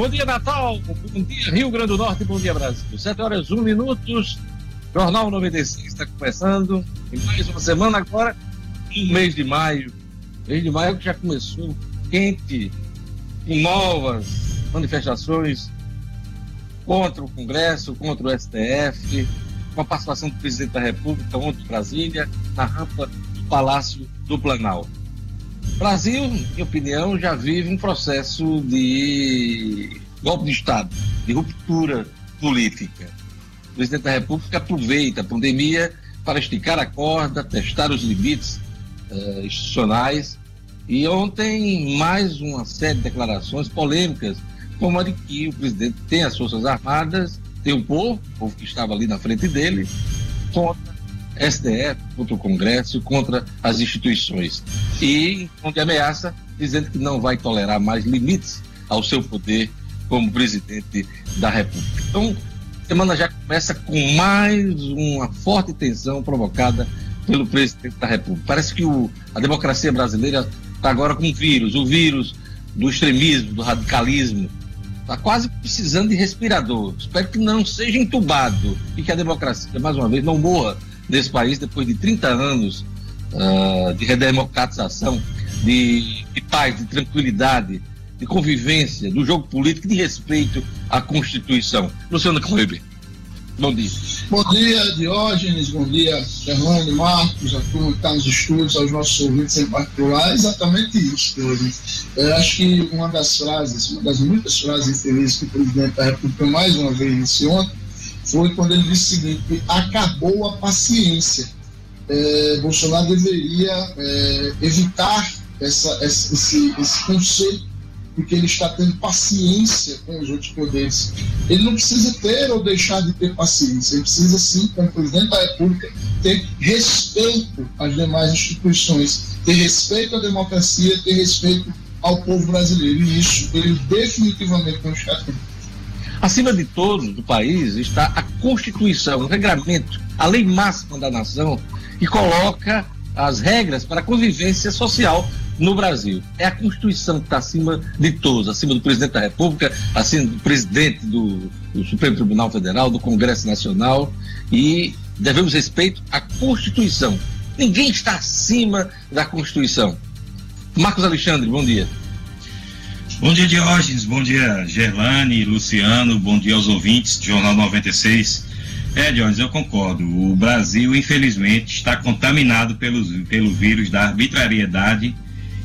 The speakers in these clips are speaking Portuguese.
Bom dia, Natal. Bom dia, Rio Grande do Norte. Bom dia, Brasil. 7 horas, 1 minutos. Jornal 96 está começando. Em mais uma semana agora, um mês de maio. Mês de maio que já começou quente, com novas manifestações contra o Congresso, contra o STF, com a participação do presidente da República ontem em Brasília, na rampa do Palácio do Planalto. Brasil, em opinião, já vive um processo de golpe de Estado, de ruptura política. O presidente da República aproveita a pandemia para esticar a corda, testar os limites uh, institucionais. E ontem, mais uma série de declarações polêmicas, como a de que o presidente tem as Forças Armadas, tem o povo, o povo que estava ali na frente dele, contra STF, contra o Congresso, contra as instituições. E onde ameaça, dizendo que não vai tolerar mais limites ao seu poder como presidente da República. Então, a semana já começa com mais uma forte tensão provocada pelo presidente da República. Parece que o, a democracia brasileira está agora com um vírus, o vírus do extremismo, do radicalismo. Está quase precisando de respirador. Espero que não seja entubado e que a democracia, mais uma vez, não morra desse país depois de 30 anos uh, de redemocratização, de, de paz, de tranquilidade, de convivência, do jogo político, de respeito à Constituição. Luciano Kleber. Bom dia. Bom dia, Diógenes, bom dia, Fernando, Marcos, a turma que está nos estudos, aos nossos ouvintes em particular. É exatamente isso, Diógenes. Eu acho que uma das frases, uma das muitas frases infelizes que o presidente da República mais uma vez disse ontem, foi quando ele disse o seguinte: acabou a paciência. É, Bolsonaro deveria é, evitar essa, esse, esse conceito porque ele está tendo paciência com os outros poderes. Ele não precisa ter ou deixar de ter paciência, ele precisa sim, como presidente da República, ter respeito às demais instituições, ter respeito à democracia, ter respeito ao povo brasileiro. E isso ele definitivamente não está tendo. Acima de todos do país está a Constituição, o regramento, a lei máxima da nação, que coloca as regras para a convivência social no Brasil. É a Constituição que está acima de todos, acima do presidente da República, acima do presidente do, do Supremo Tribunal Federal, do Congresso Nacional e devemos respeito à Constituição. Ninguém está acima da Constituição. Marcos Alexandre, bom dia. Bom dia, Diógenes. Bom dia, Gerlane, Luciano. Bom dia aos ouvintes do Jornal 96. É, Diógenes, eu concordo. O Brasil, infelizmente, está contaminado pelos, pelo vírus da arbitrariedade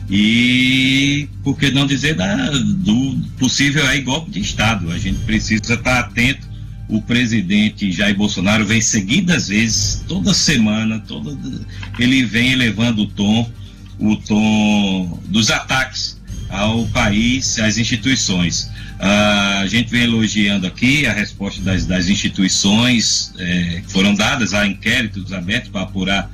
e, por que não dizer, da, do possível aí golpe de Estado. A gente precisa estar atento. O presidente Jair Bolsonaro vem seguidas vezes, toda semana, toda, ele vem elevando o tom, o tom dos ataques ao país, às instituições. Uh, a gente vem elogiando aqui a resposta das, das instituições é, que foram dadas a inquéritos abertos para apurar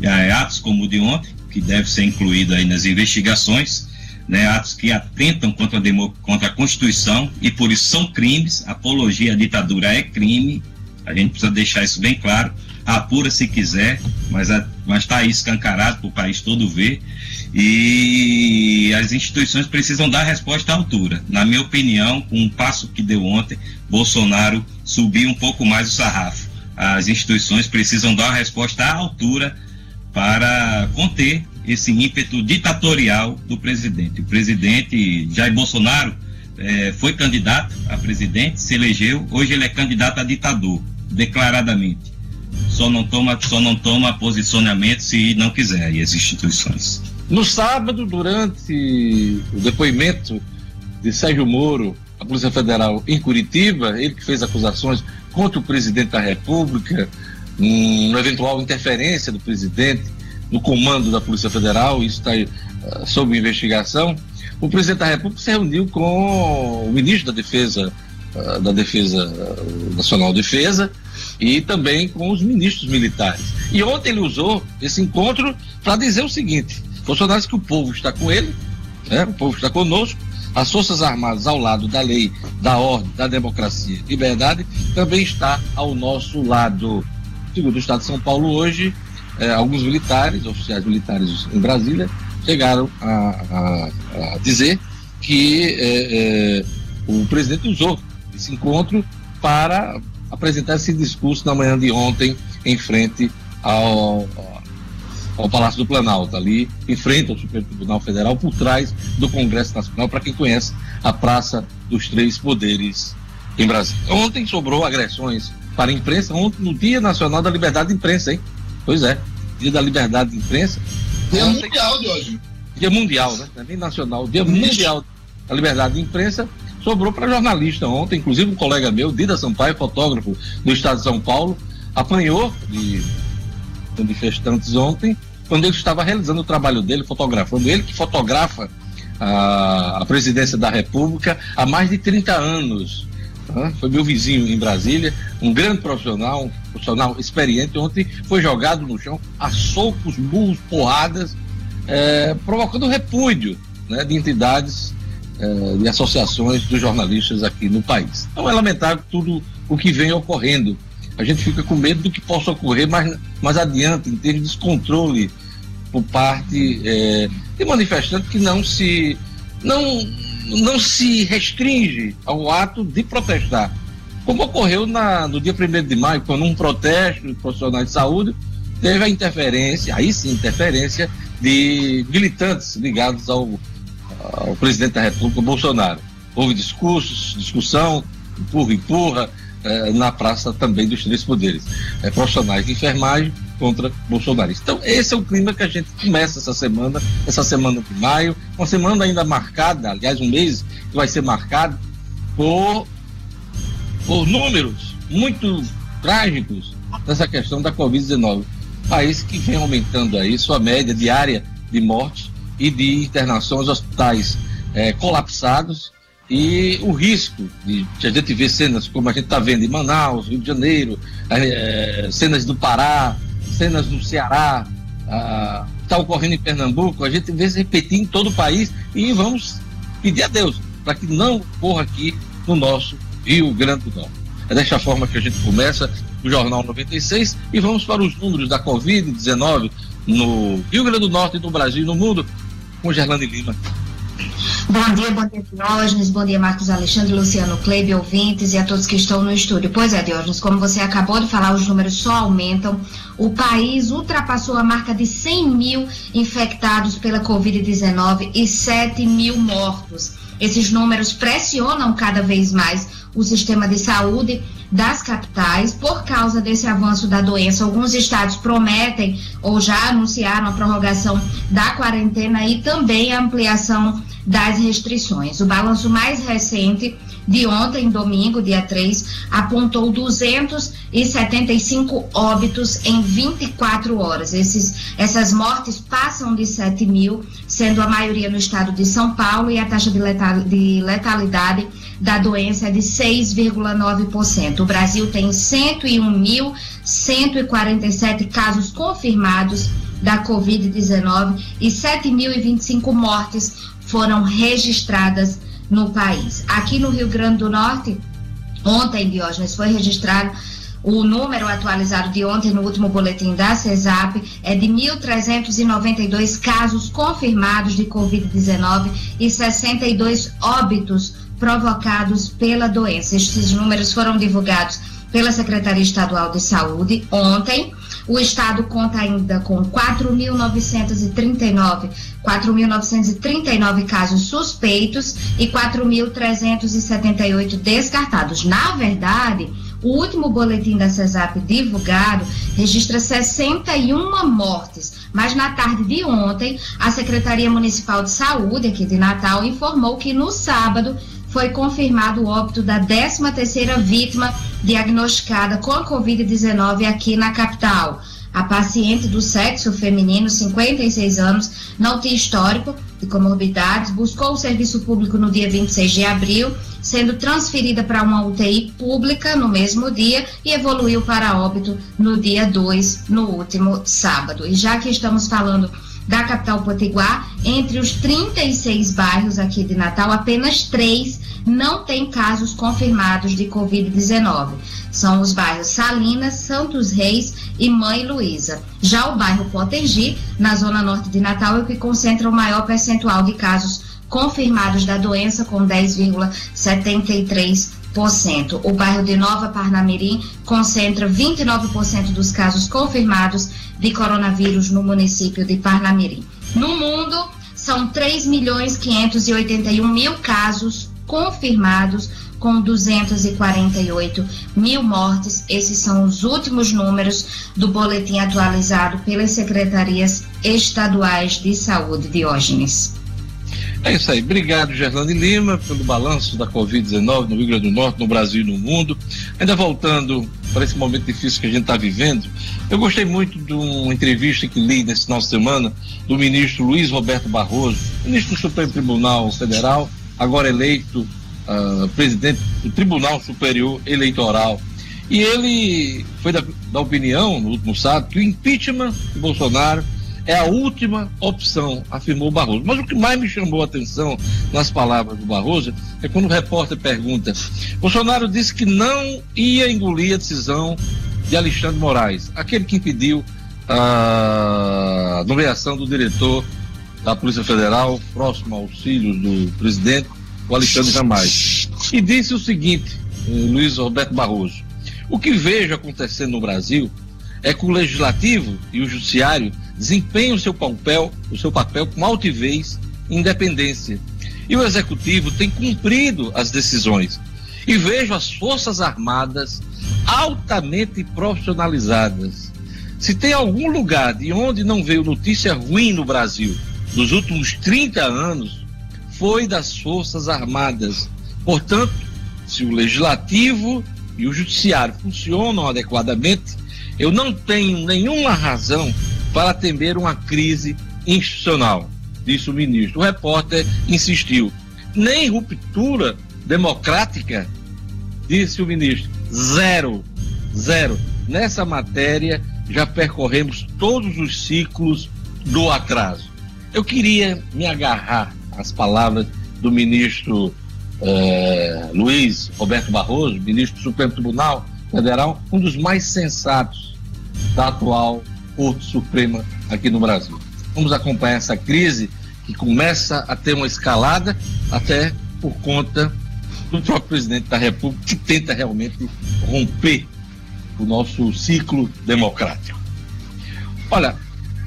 é, atos como o de ontem, que deve ser incluído aí nas investigações, né, atos que atentam contra a, demo, contra a Constituição e por isso são crimes, apologia à ditadura é crime, a gente precisa deixar isso bem claro, apura se quiser, mas está aí escancarado para o país todo ver e as instituições precisam dar resposta à altura. Na minha opinião, com o passo que deu ontem, Bolsonaro subiu um pouco mais o sarrafo. As instituições precisam dar uma resposta à altura para conter esse ímpeto ditatorial do presidente. O presidente Jair Bolsonaro eh, foi candidato a presidente, se elegeu, hoje ele é candidato a ditador, declaradamente. Só não toma, só não toma posicionamento se não quiser, e as instituições. No sábado, durante o depoimento de Sérgio Moro, a Polícia Federal em Curitiba, ele que fez acusações contra o presidente da República, uma eventual interferência do presidente no comando da Polícia Federal, isso está uh, sob investigação. O presidente da República se reuniu com o ministro da Defesa, uh, da Defesa uh, Nacional Defesa, e também com os ministros militares. E ontem ele usou esse encontro para dizer o seguinte: Bolsonaro diz que o povo está com ele, né? o povo está conosco, as Forças Armadas ao lado da lei, da ordem, da democracia e liberdade, também está ao nosso lado. Segundo o Estado de São Paulo, hoje, eh, alguns militares, oficiais militares em Brasília, chegaram a, a, a dizer que eh, eh, o presidente usou esse encontro para apresentar esse discurso na manhã de ontem em frente ao, ao Palácio do Planalto, ali em frente ao Supremo Tribunal Federal, por trás do Congresso Nacional, para quem conhece a Praça dos Três Poderes em Brasília. Ontem sobrou agressões para a imprensa, ontem no Dia Nacional da Liberdade de Imprensa, hein? Pois é, Dia da Liberdade de Imprensa. Dia ontem, Mundial de hoje. Dia Mundial, né? Não é nem nacional, Dia Mundial da Liberdade de Imprensa sobrou para jornalista ontem, inclusive um colega meu, Dida Sampaio, fotógrafo do estado de São Paulo, apanhou de manifestantes ontem, quando ele estava realizando o trabalho dele, fotografando, ele que fotografa a, a presidência da República há mais de 30 anos. Né? Foi meu vizinho em Brasília, um grande profissional, um profissional experiente. Ontem foi jogado no chão a socos, burros, porradas, é, provocando repúdio né, de entidades eh, de associações dos jornalistas aqui no país. Então é lamentável tudo o que vem ocorrendo. A gente fica com medo do que possa ocorrer mais, mais adiante, em termos de descontrole por parte eh, de manifestantes que não se, não, não se restringe ao ato de protestar. Como ocorreu na, no dia 1 de maio, quando um protesto de profissionais de saúde teve a interferência, aí sim, interferência de militantes ligados ao ao presidente da República, Bolsonaro. Houve discursos, discussão, empurra, empurra, eh, na praça também dos três poderes. Eh, profissionais de enfermagem contra bolsonaristas. Então, esse é o clima que a gente começa essa semana, essa semana de maio, uma semana ainda marcada, aliás, um mês que vai ser marcado por, por números muito trágicos dessa questão da Covid-19. País que vem aumentando aí sua média diária de mortes e de internação aos hospitais é, colapsados e o risco de, de, a gente ver cenas como a gente está vendo em Manaus, Rio de Janeiro, é, cenas do Pará, cenas do Ceará, está ocorrendo em Pernambuco, a gente vê se repetir em todo o país e vamos pedir a Deus para que não ocorra aqui no nosso Rio Grande do Norte. É desta forma que a gente começa o Jornal 96 e vamos para os números da Covid-19 no Rio Grande do Norte, no Brasil e no mundo com Gerlane Lima. Bom dia, bom dia, Diógenes, bom dia, Marcos Alexandre, Luciano Kleber, ouvintes e a todos que estão no estúdio. Pois é, Diógenes, como você acabou de falar, os números só aumentam. O país ultrapassou a marca de 100 mil infectados pela Covid-19 e 7 mil mortos. Esses números pressionam cada vez mais o sistema de saúde das capitais por causa desse avanço da doença. Alguns estados prometem ou já anunciaram a prorrogação da quarentena e também a ampliação das restrições. O balanço mais recente de ontem, domingo, dia 3, apontou 275 óbitos em 24 horas. Esses, essas mortes passam de 7 mil, sendo a maioria no estado de São Paulo, e a taxa de, letal, de letalidade da doença é de 6,9%. O Brasil tem 101.147 casos confirmados da Covid-19 e 7.025 mortes foram registradas no país. Aqui no Rio Grande do Norte, ontem, Diógenes, foi registrado o número atualizado de ontem no último boletim da CESAP é de 1.392 casos confirmados de Covid-19 e 62 óbitos provocados pela doença. Estes números foram divulgados pela Secretaria Estadual de Saúde ontem. O estado conta ainda com 4.939 4.939 casos suspeitos e 4.378 descartados. Na verdade, o último boletim da CESAP divulgado registra 61 mortes, mas na tarde de ontem, a Secretaria Municipal de Saúde aqui de Natal informou que no sábado foi confirmado o óbito da 13ª vítima diagnosticada com a Covid-19 aqui na capital. A paciente do sexo feminino, 56 anos, não tinha histórico de comorbidades, buscou o serviço público no dia 26 de abril, sendo transferida para uma UTI pública no mesmo dia e evoluiu para óbito no dia 2, no último sábado. E já que estamos falando da capital potiguar, entre os 36 bairros aqui de Natal, apenas três não têm casos confirmados de Covid-19. São os bairros Salinas, Santos Reis e Mãe Luísa. Já o bairro Potengi, na zona norte de Natal, é o que concentra o maior percentual de casos confirmados da doença, com 10,73%. O bairro de Nova Parnamirim concentra 29% dos casos confirmados de coronavírus no município de Parnamirim. No mundo, são 3 milhões 581 mil casos confirmados, com 248 mil mortes. Esses são os últimos números do boletim atualizado pelas secretarias estaduais de saúde, Diógenes. É isso aí. Obrigado, Gerlane Lima, pelo balanço da Covid-19 no Rio Grande do Norte, no Brasil e no mundo. Ainda voltando para esse momento difícil que a gente está vivendo, eu gostei muito de uma entrevista que li nesse final de semana do ministro Luiz Roberto Barroso, ministro do Supremo Tribunal Federal, agora eleito uh, presidente do Tribunal Superior Eleitoral. E ele foi da, da opinião, no último sábado, que o impeachment de Bolsonaro é a última opção, afirmou Barroso. Mas o que mais me chamou a atenção nas palavras do Barroso é quando o repórter pergunta: Bolsonaro disse que não ia engolir a decisão de Alexandre Moraes, aquele que impediu a nomeação do diretor da Polícia Federal, próximo filhos do presidente, o Alexandre Jamais. E disse o seguinte, eh, Luiz Roberto Barroso: o que vejo acontecendo no Brasil é que o legislativo e o judiciário desempenham o seu papel, o seu papel com altivez e independência. E o executivo tem cumprido as decisões. E vejo as Forças Armadas altamente profissionalizadas. Se tem algum lugar de onde não veio notícia ruim no Brasil nos últimos 30 anos, foi das Forças Armadas. Portanto, se o legislativo e o judiciário funcionam adequadamente, eu não tenho nenhuma razão para temer uma crise institucional, disse o ministro. O repórter insistiu. Nem ruptura democrática, disse o ministro. Zero, zero. Nessa matéria já percorremos todos os ciclos do atraso. Eu queria me agarrar às palavras do ministro eh, Luiz Roberto Barroso, ministro do Supremo Tribunal Federal, um dos mais sensatos da atual Corte Suprema aqui no Brasil. Vamos acompanhar essa crise que começa a ter uma escalada até por conta do próprio presidente da República que tenta realmente romper o nosso ciclo democrático. Olha,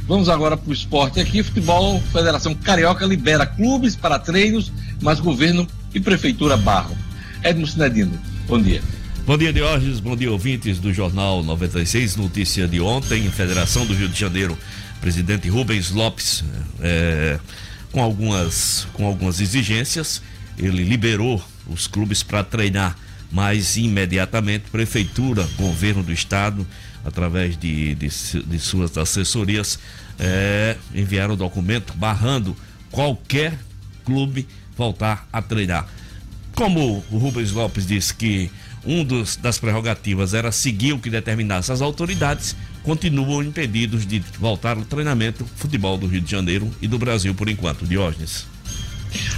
vamos agora para o esporte aqui. Futebol, Federação Carioca libera clubes para treinos, mas governo e prefeitura barram. Edmo Sinedino, bom dia. Bom dia, Diógenes. Bom dia, ouvintes do Jornal 96. Notícia de ontem: Federação do Rio de Janeiro, presidente Rubens Lopes, é, com, algumas, com algumas exigências, ele liberou os clubes para treinar, mas imediatamente, prefeitura, governo do estado, através de, de, de suas assessorias, é, enviaram documento barrando qualquer clube voltar a treinar. Como o Rubens Lopes disse que um dos, das prerrogativas era seguir o que determinasse as autoridades, continuam impedidos de voltar ao treinamento futebol do Rio de Janeiro e do Brasil por enquanto. Diógenes.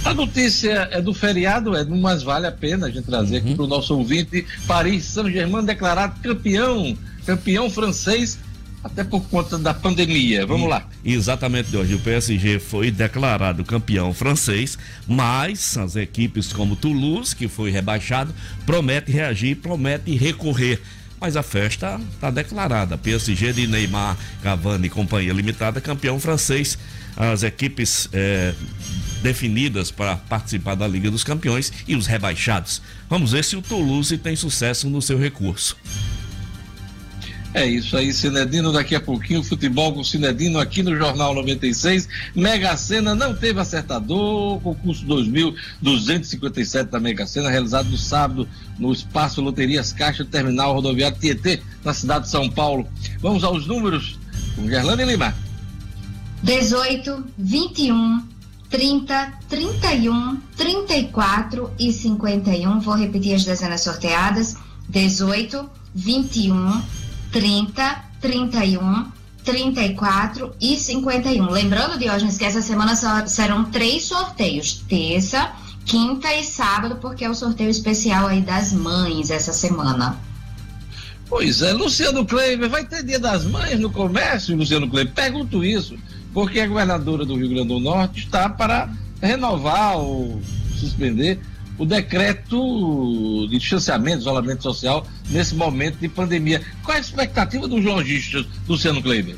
A notícia é do feriado, é, mas vale a pena a gente trazer aqui uhum. para o nosso ouvinte. Paris Saint-Germain declarado campeão, campeão francês até por conta da pandemia. Vamos e, lá. Exatamente, hoje o PSG foi declarado campeão francês, mas as equipes como Toulouse, que foi rebaixado, promete reagir, promete recorrer. Mas a festa está declarada. PSG de Neymar, Cavani e Companhia Limitada, campeão francês. As equipes é, definidas para participar da Liga dos Campeões e os rebaixados. Vamos ver se o Toulouse tem sucesso no seu recurso. É isso aí, Cinedino. Daqui a pouquinho, futebol com Cinedino aqui no Jornal 96. Mega Sena não teve acertador. Concurso 2257 da Mega Sena, realizado no sábado no Espaço Loterias Caixa Terminal Rodoviário Tietê, na cidade de São Paulo. Vamos aos números com Gerlane Lima. 18, 21, 30, 31, 34 e 51. Vou repetir as dezenas sorteadas. 18, 21, 30, 31, 34 e 51. Lembrando, Diógenes, que essa semana serão três sorteios: terça, quinta e sábado, porque é o sorteio especial aí das mães essa semana. Pois é, Luciano Kleiber, vai ter dia das mães no comércio, Luciano Kleiber? Pergunto isso, porque a governadora do Rio Grande do Norte está para renovar ou suspender o decreto de distanciamento, isolamento social nesse momento de pandemia. Qual é a expectativa dos lojistas, Luciano Kleiber?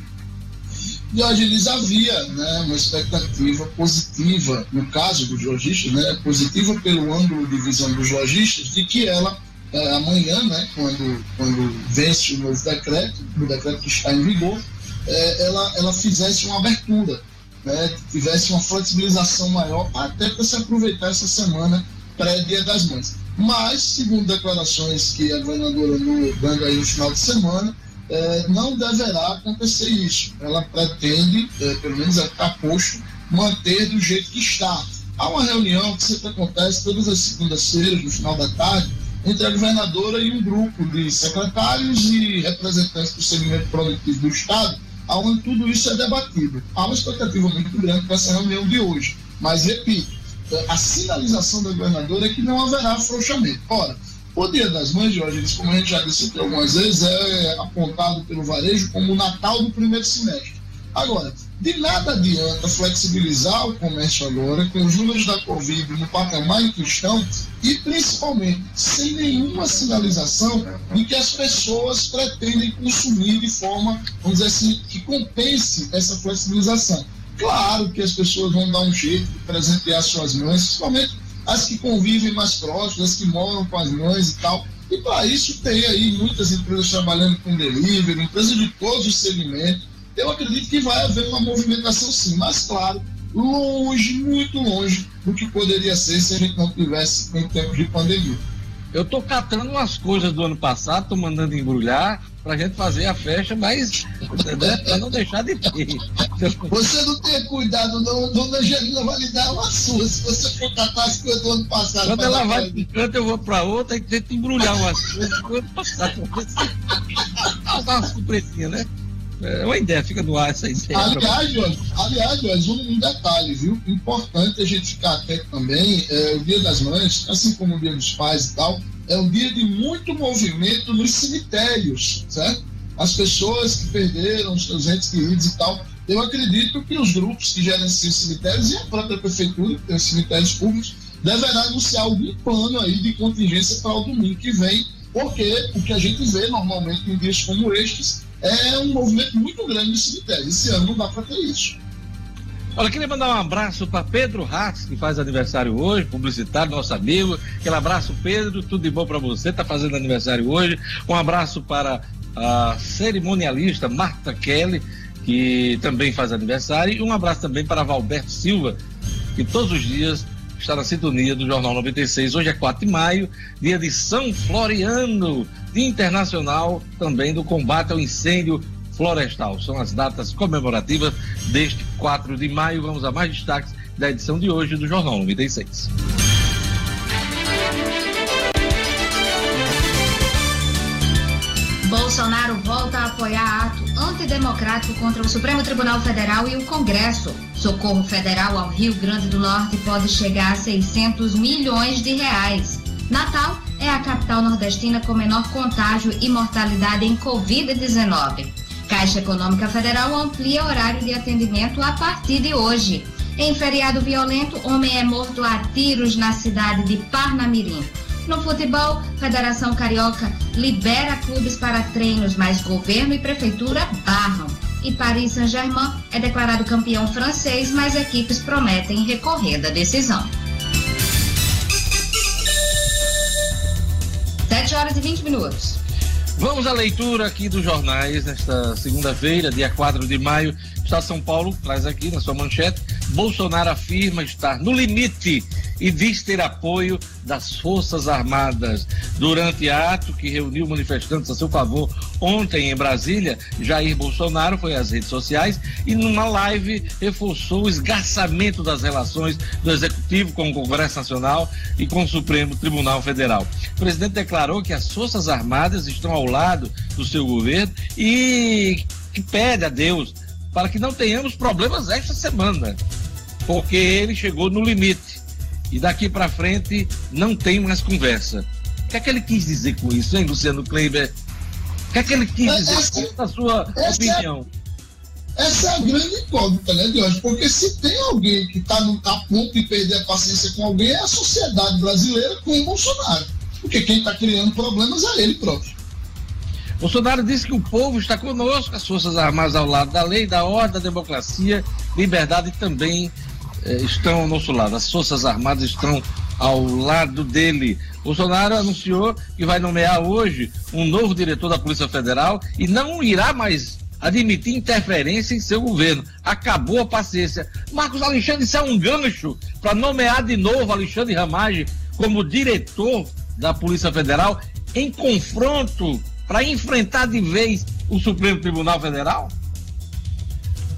Jorge, eles havia né, uma expectativa positiva, no caso dos lojistas, né, positiva pelo ângulo de visão dos lojistas, de que ela, é, amanhã, né, quando, quando vence o novo decreto, o decreto que está em vigor, é, ela, ela fizesse uma abertura, né, tivesse uma flexibilização maior, até para se aproveitar essa semana pré-Dia das Mães. Mas, segundo declarações que a governadora andou dando aí no final de semana, é, não deverá acontecer isso. Ela pretende, é, pelo menos está posto, manter do jeito que está. Há uma reunião que sempre acontece todas as segundas-feiras, no final da tarde, entre a governadora e um grupo de secretários e representantes do segmento produtivo do Estado, onde tudo isso é debatido. Há uma expectativa muito grande para essa reunião de hoje. Mas, repito, a sinalização da governadora é que não haverá afrouxamento. Ora, o Dia das Mães, Jorge, como a gente já disse aqui algumas vezes, é apontado pelo varejo como o Natal do primeiro semestre. Agora, de nada adianta flexibilizar o comércio agora, com os números da Covid no patamar em que estão, e principalmente sem nenhuma sinalização de que as pessoas pretendem consumir de forma, vamos dizer assim, que compense essa flexibilização. Claro que as pessoas vão dar um jeito de presentear suas mães, principalmente as que convivem mais próximas, as que moram com as mães e tal. E para isso tem aí muitas empresas trabalhando com delivery, empresas de todos os segmentos. Eu acredito que vai haver uma movimentação sim, mas claro, longe, muito longe do que poderia ser se a gente não tivesse em tempos de pandemia. Eu tô catando umas coisas do ano passado, tô mandando embrulhar pra gente fazer a festa, mas né, pra não deixar de ter. Você não tem cuidado, não, dona Angelina vai lhe dar uma sua, se você for catar as coisas do ano passado. Quando ela vai para um canto, eu vou pra outra e tento embrulhar umas coisas do ano passado. Vou dar uma surpresinha, né? É uma ideia, fica no ar essa ideia. Aliás, aliás, Jorge, um, detalhe, viu? Importante a gente ficar atento também, é, o Dia das Mães, assim como o Dia dos Pais e tal, é um dia de muito movimento nos cemitérios, certo? As pessoas que perderam os seus entes queridos e tal. Eu acredito que os grupos que gerenciam cemitérios e a própria prefeitura, que tem os cemitérios públicos, deverá anunciar algum plano aí de contingência para o domingo que vem, porque o que a gente vê normalmente em dias como estes é um movimento muito grande no cemitério. Esse ano não dá para ter isso. Olha, queria mandar um abraço para Pedro Ratz, que faz aniversário hoje, publicitário, nosso amigo. Aquele abraço, Pedro, tudo de bom para você, está fazendo aniversário hoje. Um abraço para a cerimonialista Marta Kelly, que também faz aniversário. E um abraço também para Valberto Silva, que todos os dias está na sintonia do Jornal 96. Hoje é 4 de maio, dia de São Floriano, dia internacional também do combate ao incêndio florestal. São as datas comemorativas deste 4 de maio. Vamos a mais destaques da edição de hoje do Jornal 96. Bolsonaro volta a apoiar ato antidemocrático contra o Supremo Tribunal Federal e o Congresso. Socorro federal ao Rio Grande do Norte pode chegar a 600 milhões de reais. Natal é a capital nordestina com menor contágio e mortalidade em Covid-19. Caixa Econômica Federal amplia horário de atendimento a partir de hoje. Em feriado violento, homem é morto a tiros na cidade de Parnamirim. No futebol, Federação Carioca libera clubes para treinos, mas governo e prefeitura barram. E Paris Saint-Germain é declarado campeão francês, mas equipes prometem recorrer da decisão. 7 horas e 20 minutos. Vamos à leitura aqui dos jornais nesta segunda-feira, dia 4 de maio. Está São Paulo traz aqui na sua manchete: Bolsonaro afirma estar no limite e diz ter apoio das Forças Armadas. Durante ato que reuniu manifestantes a seu favor ontem em Brasília, Jair Bolsonaro foi às redes sociais e numa live reforçou o esgarçamento das relações do Executivo com o Congresso Nacional e com o Supremo Tribunal Federal. O presidente declarou que as Forças Armadas estão ao lado do seu governo e que pede a Deus para que não tenhamos problemas esta semana, porque ele chegou no limite e daqui para frente não tem mais conversa. O que é que ele quis dizer com isso, hein, Luciano Kleiber? O que é que ele quis dizer com isso, na sua opinião? Essa é a grande incógnita, né, de hoje? Porque se tem alguém que está a ponto de perder a paciência com alguém, é a sociedade brasileira com o Bolsonaro. Porque quem está criando problemas é ele próprio. Bolsonaro disse que o povo está conosco, as Forças Armadas ao lado da lei, da ordem, da democracia, liberdade também eh, estão ao nosso lado. As Forças Armadas estão ao lado dele. Bolsonaro anunciou que vai nomear hoje um novo diretor da Polícia Federal e não irá mais admitir interferência em seu governo. Acabou a paciência. Marcos Alexandre, isso é um gancho para nomear de novo Alexandre Ramage como diretor da Polícia Federal em confronto para enfrentar de vez o Supremo Tribunal Federal?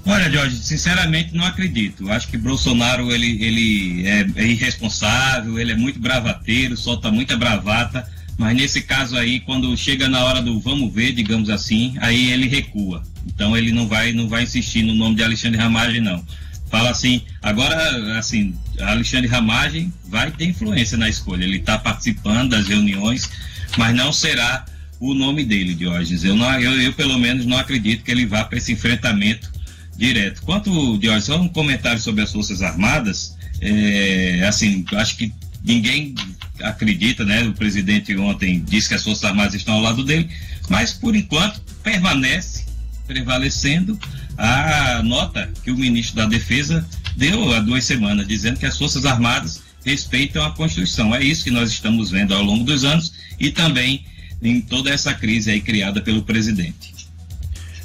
Olha, Jorge, sinceramente não acredito. Acho que Bolsonaro ele, ele é, é irresponsável, ele é muito bravateiro, solta muita bravata, mas nesse caso aí, quando chega na hora do vamos ver, digamos assim, aí ele recua. Então ele não vai, não vai insistir no nome de Alexandre Ramagem, não. Fala assim, agora, assim, Alexandre Ramagem vai ter influência na escolha. Ele está participando das reuniões, mas não será o nome dele, Diógenes. Eu, não, eu, eu, pelo menos, não acredito que ele vá para esse enfrentamento direto. Quanto, Diógenes, só um comentário sobre as Forças Armadas. É, assim, acho que ninguém acredita, né? O presidente ontem disse que as Forças Armadas estão ao lado dele, mas por enquanto permanece prevalecendo a nota que o ministro da Defesa deu há duas semanas, dizendo que as Forças Armadas respeitam a Constituição. É isso que nós estamos vendo ao longo dos anos e também em toda essa crise aí criada pelo presidente.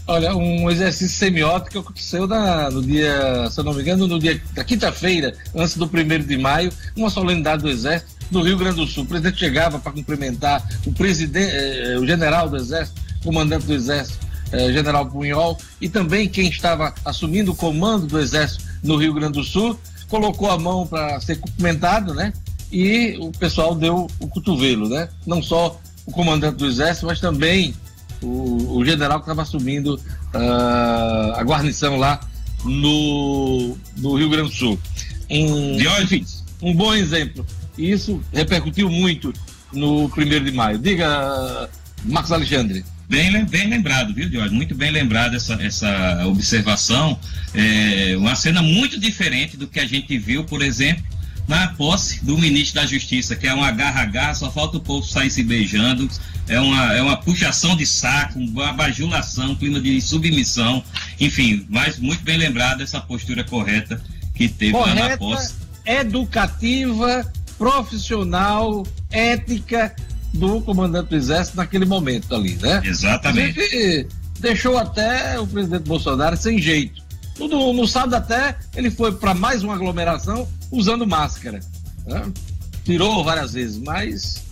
Olha, um exercício semiótico aconteceu na, no dia, se eu não me engano, no dia da quinta-feira, antes do primeiro de maio, uma solenidade do Exército no Rio Grande do Sul. O presidente chegava para cumprimentar o presidente, eh, o general do Exército, comandante do Exército, eh, general Punhol, e também quem estava assumindo o comando do Exército no Rio Grande do Sul, colocou a mão para ser cumprimentado, né? E o pessoal deu o cotovelo, né? Não só o comandante do Exército, mas também o, o general que estava assumindo uh, a guarnição lá no, no Rio Grande do Sul. Um, enfim, um bom exemplo. E isso repercutiu muito no primeiro de maio. Diga, Marcos Alexandre. Bem, bem lembrado, viu, Jorge? Muito bem lembrado essa, essa observação. É uma cena muito diferente do que a gente viu, por exemplo, na posse do ministro da Justiça, que é um agarra-agarra, só falta o povo sair se beijando, é uma, é uma puxação de saco, uma bajulação, um clima de submissão, enfim, mas muito bem lembrado essa postura correta que teve correta, lá na posse. Educativa, profissional, ética do comandante do Exército naquele momento ali, né? Exatamente. deixou até o presidente Bolsonaro sem jeito. No, no sábado até ele foi para mais uma aglomeração usando máscara. Né? Tirou várias vezes, mas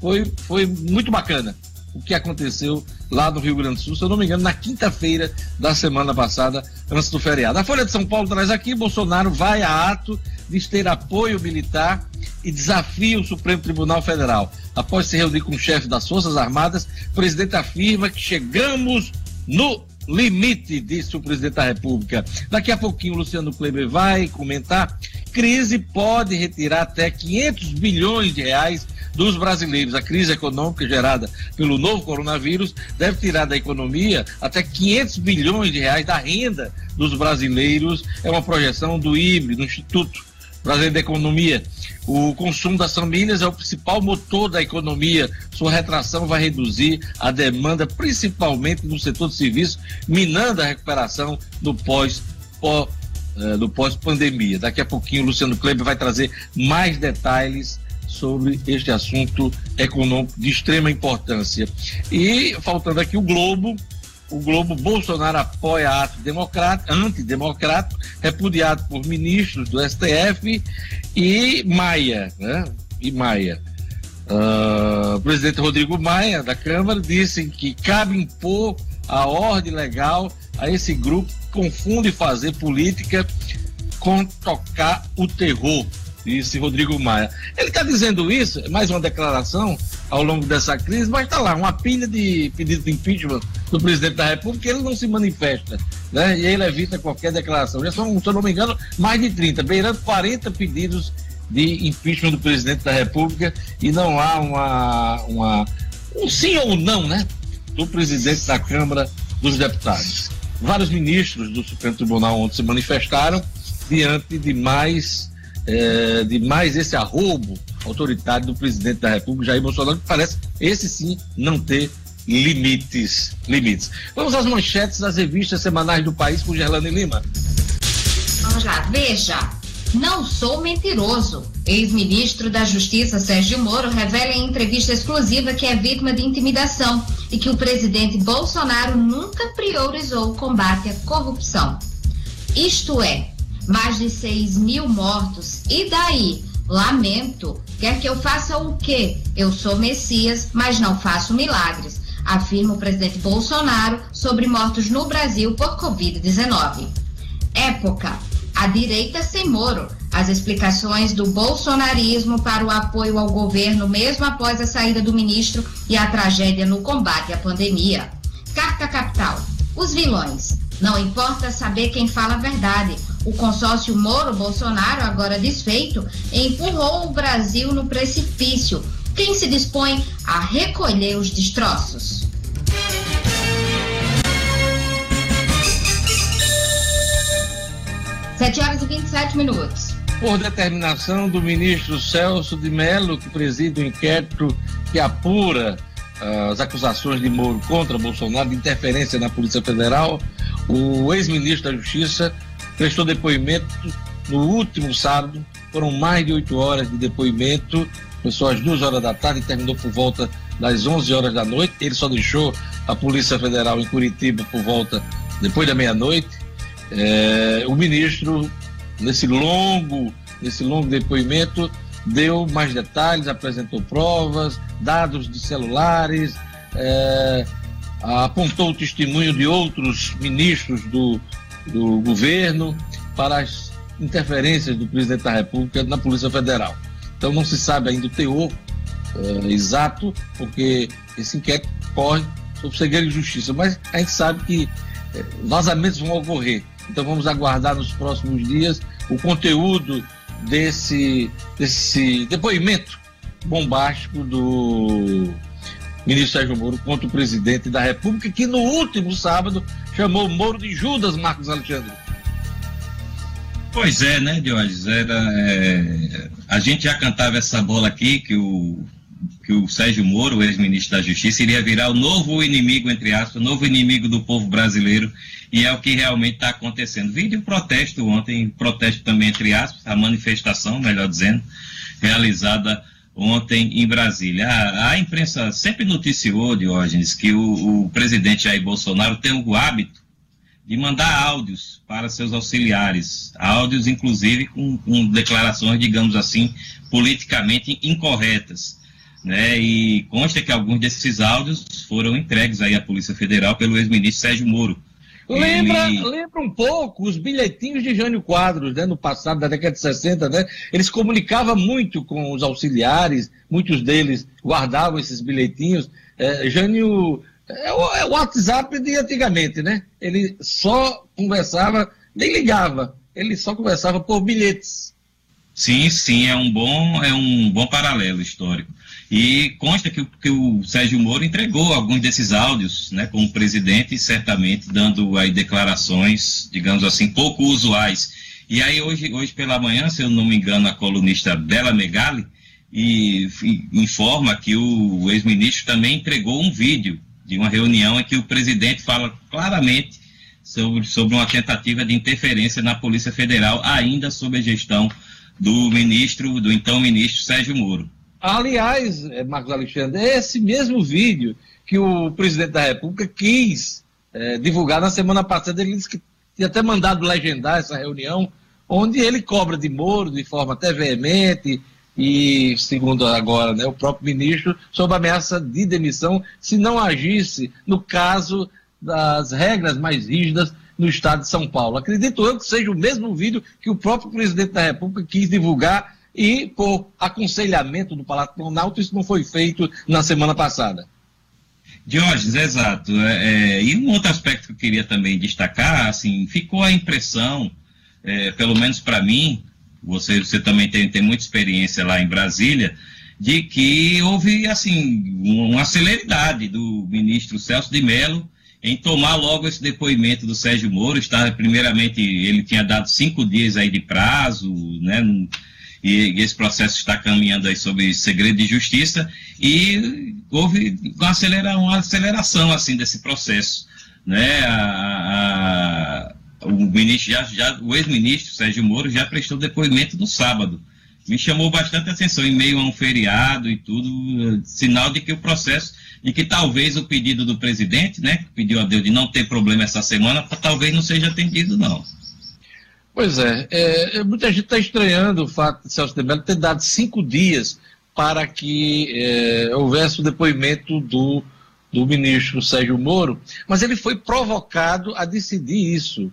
foi, foi muito bacana o que aconteceu lá no Rio Grande do Sul, se eu não me engano, na quinta-feira da semana passada, antes do feriado. A Folha de São Paulo traz aqui: Bolsonaro vai a ato de ter apoio militar e desafia o Supremo Tribunal Federal. Após se reunir com o chefe das Forças Armadas, o presidente afirma que chegamos no limite, disse o presidente da República. Daqui a pouquinho o Luciano Kleber vai comentar. Crise pode retirar até 500 bilhões de reais dos brasileiros. A crise econômica gerada pelo novo coronavírus deve tirar da economia até 500 bilhões de reais da renda dos brasileiros. É uma projeção do IBRE, do Instituto Brasileiro da Economia. O consumo das famílias é o principal motor da economia. Sua retração vai reduzir a demanda, principalmente no setor de serviços, minando a recuperação do pós, eh, do pós-pandemia. Daqui a pouquinho o Luciano Kleber vai trazer mais detalhes sobre este assunto econômico de extrema importância. E faltando aqui o Globo, o Globo Bolsonaro apoia ato democrático, antidemocrático, repudiado por ministros do STF e Maia, né? E Maia. Uh, o presidente Rodrigo Maia, da Câmara, disse que cabe impor a ordem legal a esse grupo que confunde fazer política com tocar o terror disse Rodrigo Maia. Ele está dizendo isso, é mais uma declaração ao longo dessa crise, mas está lá, uma pilha de pedido de impeachment do presidente da República, ele não se manifesta, né? E ele evita qualquer declaração. Já são, se eu não me engano, mais de 30, beirando 40 pedidos de impeachment do presidente da República e não há uma, uma um sim ou não, né? Do presidente da Câmara dos Deputados. vários ministros do Supremo Tribunal ontem se manifestaram diante de mais, é, de mais esse arrobo autoritário do presidente da República, Jair Bolsonaro, que parece esse sim não ter limites. limites. Vamos às manchetes das revistas semanais do país com Gerlane Lima. Vamos lá, veja. Não sou mentiroso. Ex-ministro da Justiça Sérgio Moro revela em entrevista exclusiva que é vítima de intimidação e que o presidente Bolsonaro nunca priorizou o combate à corrupção. Isto é, mais de 6 mil mortos. E daí? Lamento. Quer que eu faça o quê? Eu sou Messias, mas não faço milagres, afirma o presidente Bolsonaro sobre mortos no Brasil por Covid-19. Época. A direita sem Moro. As explicações do bolsonarismo para o apoio ao governo, mesmo após a saída do ministro e a tragédia no combate à pandemia. Carta Capital. Os vilões. Não importa saber quem fala a verdade. O consórcio Moro-Bolsonaro, agora desfeito, empurrou o Brasil no precipício. Quem se dispõe a recolher os destroços? Sete horas e 27 minutos. Por determinação do ministro Celso de Mello, que preside o inquérito que apura uh, as acusações de Moro contra Bolsonaro de interferência na Polícia Federal, o ex-ministro da Justiça prestou depoimento no último sábado. Foram mais de oito horas de depoimento. Começou às duas horas da tarde e terminou por volta das 11 horas da noite. Ele só deixou a Polícia Federal em Curitiba por volta depois da meia-noite. É, o ministro, nesse longo, nesse longo depoimento, deu mais detalhes, apresentou provas, dados de celulares, é, apontou o testemunho de outros ministros do, do governo para as interferências do presidente da República na Polícia Federal. Então não se sabe ainda o teor uh, exato, porque esse inquérito corre sob segredo de justiça, mas a gente sabe que uh, vazamentos vão ocorrer. Então vamos aguardar nos próximos dias o conteúdo desse, desse depoimento bombástico do ministro Sérgio Moro contra o presidente da República, que no último sábado chamou Moro de Judas Marcos Alexandre. Pois é, né, Diógenes? Era, é, a gente já cantava essa bola aqui, que o, que o Sérgio Moro, o ex-ministro da Justiça, iria virar o novo inimigo, entre aspas, o novo inimigo do povo brasileiro, e é o que realmente está acontecendo. Vi de um protesto ontem, protesto também, entre aspas, a manifestação, melhor dizendo, realizada ontem em Brasília. A, a imprensa sempre noticiou, Diógenes, que o, o, presidente Jair Bolsonaro tem o hábito de mandar áudios para seus auxiliares, áudios inclusive com, com declarações, digamos assim, politicamente incorretas. Né? E consta que alguns desses áudios foram entregues aí à Polícia Federal pelo ex-ministro Sérgio Moro. Lembra, ele... lembra um pouco os bilhetinhos de Jânio Quadros, né, no passado, da década de 60, né? Eles comunicavam muito com os auxiliares, muitos deles guardavam esses bilhetinhos. É, Jânio é o, é o WhatsApp de antigamente, né? Ele só conversava, nem ligava, ele só conversava por bilhetes. Sim, sim, é um bom, é um bom paralelo histórico. E consta que, que, o Sérgio Moro entregou alguns desses áudios, né, como presidente, certamente dando aí declarações, digamos assim, pouco usuais. E aí hoje, hoje pela manhã, se eu não me engano, a colunista Bela Megali e, informa que o, o ex-ministro também entregou um vídeo de uma reunião em que o presidente fala claramente sobre, sobre uma tentativa de interferência na Polícia Federal, ainda sob a gestão do ministro, do então ministro Sérgio Moro. Aliás, eh, Marcos Alexandre, é esse mesmo vídeo que o presidente da República quis é, divulgar na semana passada. Ele disse que tinha até mandado legendar essa reunião, onde ele cobra de Moro de forma até veemente e, segundo agora né, o próprio ministro, sob ameaça de demissão se não agisse no caso das regras mais rígidas no estado de São Paulo. Acredito eu que seja o mesmo vídeo que o próprio presidente da República quis divulgar e por aconselhamento do Palácio Planalto, isso não foi feito na semana passada. Diógenes, exato. É, é, e um outro aspecto que eu queria também destacar, assim, ficou a impressão, é, pelo menos para mim, você, você também tem, tem muita experiência lá em Brasília, de que houve, assim, uma celeridade do ministro Celso de Mello em tomar logo esse depoimento do Sérgio Moro. Está, primeiramente, ele tinha dado cinco dias aí de prazo, né? E, esse processo está caminhando aí sobre segredo de justiça e houve uma, uma aceleração assim desse processo, né? A, a, o ministro já, já o ex-ministro Sérgio Moro já prestou depoimento no sábado. Me chamou bastante atenção em meio a um feriado e tudo, sinal de que o processo de que talvez o pedido do presidente, né, que pediu a Deus de não ter problema essa semana, talvez não seja atendido, não. Pois é, é, é muita gente está estranhando o fato de Celso de Mello ter dado cinco dias para que é, houvesse o depoimento do, do ministro Sérgio Moro, mas ele foi provocado a decidir isso.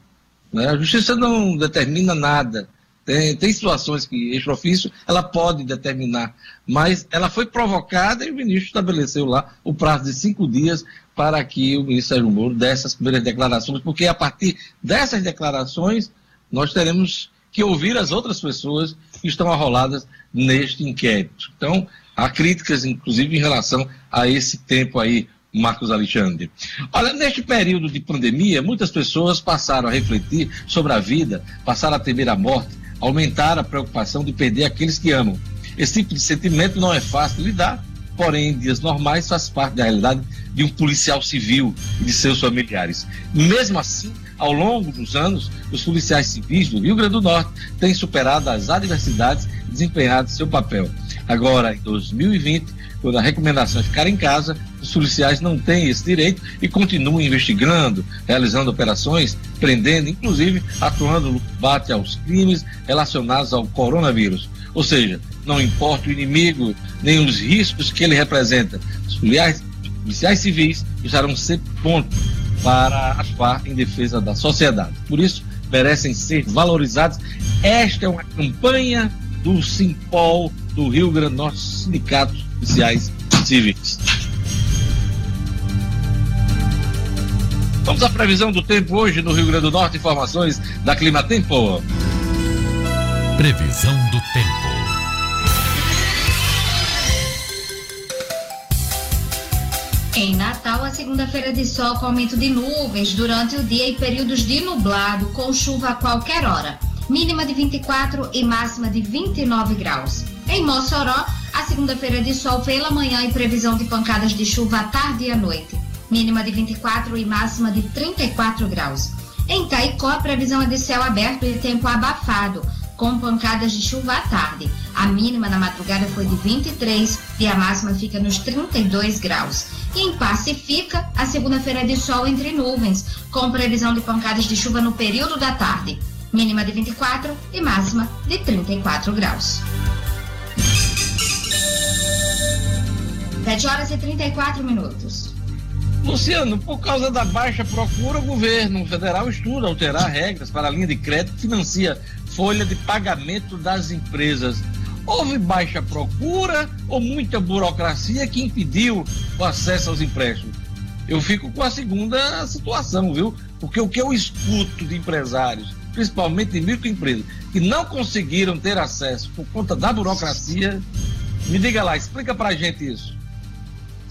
Né? A justiça não determina nada. Tem, tem situações que, extra-ofício, ela pode determinar, mas ela foi provocada e o ministro estabeleceu lá o prazo de cinco dias para que o ministro Sérgio Moro desse as primeiras declarações, porque a partir dessas declarações nós teremos que ouvir as outras pessoas que estão arroladas neste inquérito. Então, há críticas, inclusive, em relação a esse tempo aí, Marcos Alexandre. Olha, neste período de pandemia, muitas pessoas passaram a refletir sobre a vida, passaram a temer a morte, aumentar a preocupação de perder aqueles que amam. Esse tipo de sentimento não é fácil de lidar, porém, em dias normais, faz parte da realidade de um policial civil e de seus familiares. Mesmo assim, ao longo dos anos, os policiais civis do Rio Grande do Norte têm superado as adversidades e desempenhado seu papel. Agora, em 2020, quando a recomendação é ficar em casa, os policiais não têm esse direito e continuam investigando, realizando operações, prendendo, inclusive atuando no combate aos crimes relacionados ao coronavírus. Ou seja, não importa o inimigo nem os riscos que ele representa, os policiais, policiais civis estarão sempre prontos para atuar em defesa da sociedade. Por isso, merecem ser valorizados. Esta é uma campanha do Simpol do Rio Grande do Norte, Sindicatos Oficiais Civis. Vamos à previsão do tempo hoje no Rio Grande do Norte, informações da Clima Tempo. Previsão do tempo. Em Natal, a segunda-feira de sol com aumento de nuvens durante o dia e períodos de nublado, com chuva a qualquer hora. Mínima de 24 e máxima de 29 graus. Em Mossoró, a segunda-feira de sol pela manhã e previsão de pancadas de chuva à tarde e à noite. Mínima de 24 e máxima de 34 graus. Em Caicó, a previsão é de céu aberto e tempo abafado, com pancadas de chuva à tarde. A mínima na madrugada foi de 23 e a máxima fica nos 32 graus. E em Pacifica, a segunda-feira é de sol entre nuvens, com previsão de pancadas de chuva no período da tarde. Mínima de 24 e máxima de 34 graus. 7 horas e 34 minutos. Luciano, por causa da baixa procura, o governo federal estuda alterar regras para a linha de crédito que financia folha de pagamento das empresas. Houve baixa procura ou muita burocracia que impediu o acesso aos empréstimos? Eu fico com a segunda situação, viu? Porque o que eu escuto de empresários, principalmente de microempresas, que não conseguiram ter acesso por conta da burocracia, me diga lá, explica pra gente isso.